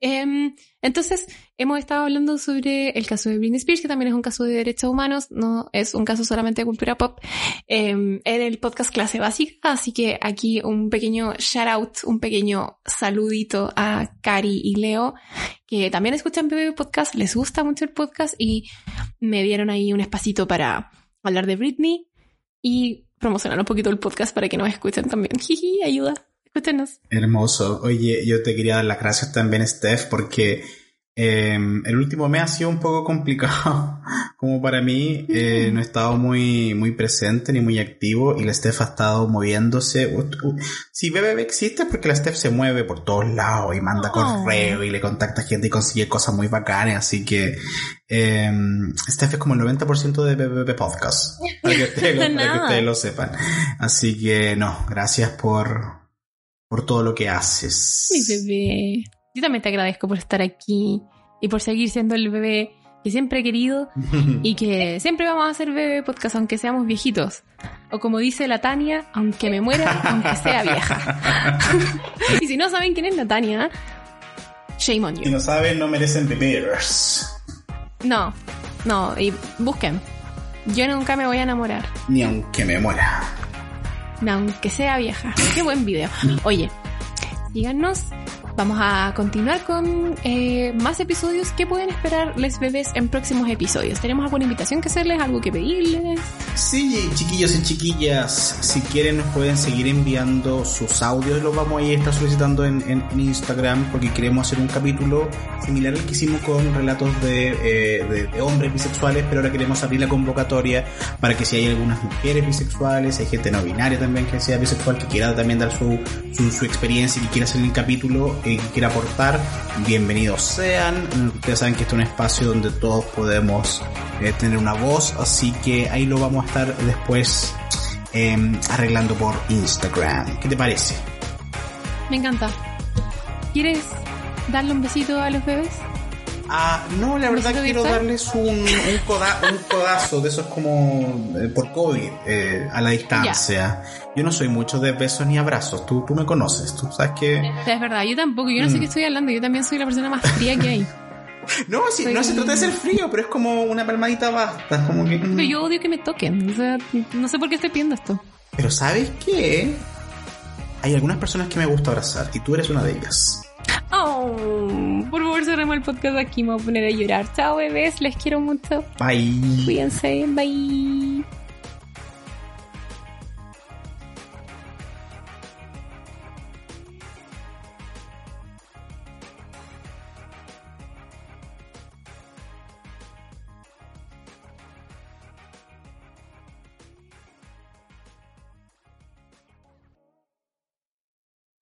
Em, entonces, hemos estado hablando sobre el caso de Britney Spears, que también es un caso de derechos humanos, no es un caso solamente de cultura pop, em, en el podcast Clase Básica, así que aquí un pequeño shout out, un pequeño saludito a Cari y Leo, que también escuchan BB Podcast, les gusta mucho el podcast y me dieron ahí un espacito para hablar de Britney y promocionar un poquito el podcast para que nos escuchen también. (laughs) Jiji, ayuda, escúchenos. Hermoso. Oye, yo te quería dar las gracias también, Steph, porque Em, el último mes ha sido un poco complicado, (laughs) como para mí, eh, no he estado muy, muy presente ni muy activo y la Steph ha estado moviéndose. Si BBB existe es porque la Steph se mueve por todos lados y manda Oh. correo y le contacta gente y consigue cosas muy bacanas, así que eh, Steph es como el 90% de BBB Podcast, (laughs) para que, ustedes, lo- para que ustedes lo sepan. Así que no, gracias por, por todo lo que haces. Mi bebé. Yo también te agradezco por estar aquí y por seguir siendo el bebé que siempre he querido (laughs) y que siempre vamos a hacer bebé podcast aunque seamos viejitos. O como dice la Tania, aunque me muera, aunque sea vieja. (laughs) y si no saben quién es la Tania, shame on Si no saben, no merecen bebeers. No, no, y busquen. Yo nunca me voy a enamorar, Ni aunque me muera. no, aunque sea vieja. Qué buen video. (laughs) Oye, síganos. Vamos a continuar con eh, más episodios. ¿Qué pueden esperar les bebés en próximos episodios? ¿Tenemos alguna invitación que hacerles? ¿Algo que pedirles? Sí, chiquillos y chiquillas, si quieren nos pueden seguir enviando sus audios, los vamos a estar solicitando en, en- en Instagram porque queremos hacer un capítulo similar al que hicimos con relatos de, eh, de- de hombres bisexuales, pero ahora queremos abrir la convocatoria para que si hay algunas mujeres bisexuales, hay gente no binaria también que sea bisexual, que quiera también dar su, su, su experiencia y que quiera hacer el capítulo que quiera aportar, bienvenidos sean. Ustedes saben que este es un espacio donde todos podemos eh, tener una voz, así que ahí lo vamos a estar después eh, arreglando por Instagram. ¿Qué te parece? Me encanta. ¿Quieres darle un besito a los bebés? Ah, no, la verdad quiero darles un, un, coda- un codazo de esos como eh, por COVID eh, a la distancia. Yo no soy mucho de besos ni abrazos, tú, tú me conoces, tú sabes que... Es verdad, yo tampoco, yo no sé Mm. qué estoy hablando, yo también soy la persona más fría que hay. (laughs) No, si, Soy- no se trata de ser frío, pero es como una palmadita basta, como que... mm. Pero yo odio que me toquen, o sea, no sé por qué estoy pidiendo esto. Pero ¿sabes qué? Hay algunas personas que me gusta abrazar y tú eres una de ellas. Oh, por favor, cerremos el podcast aquí, me voy a poner a llorar. Chao, bebés, les quiero mucho. Bye. Cuídense, bye.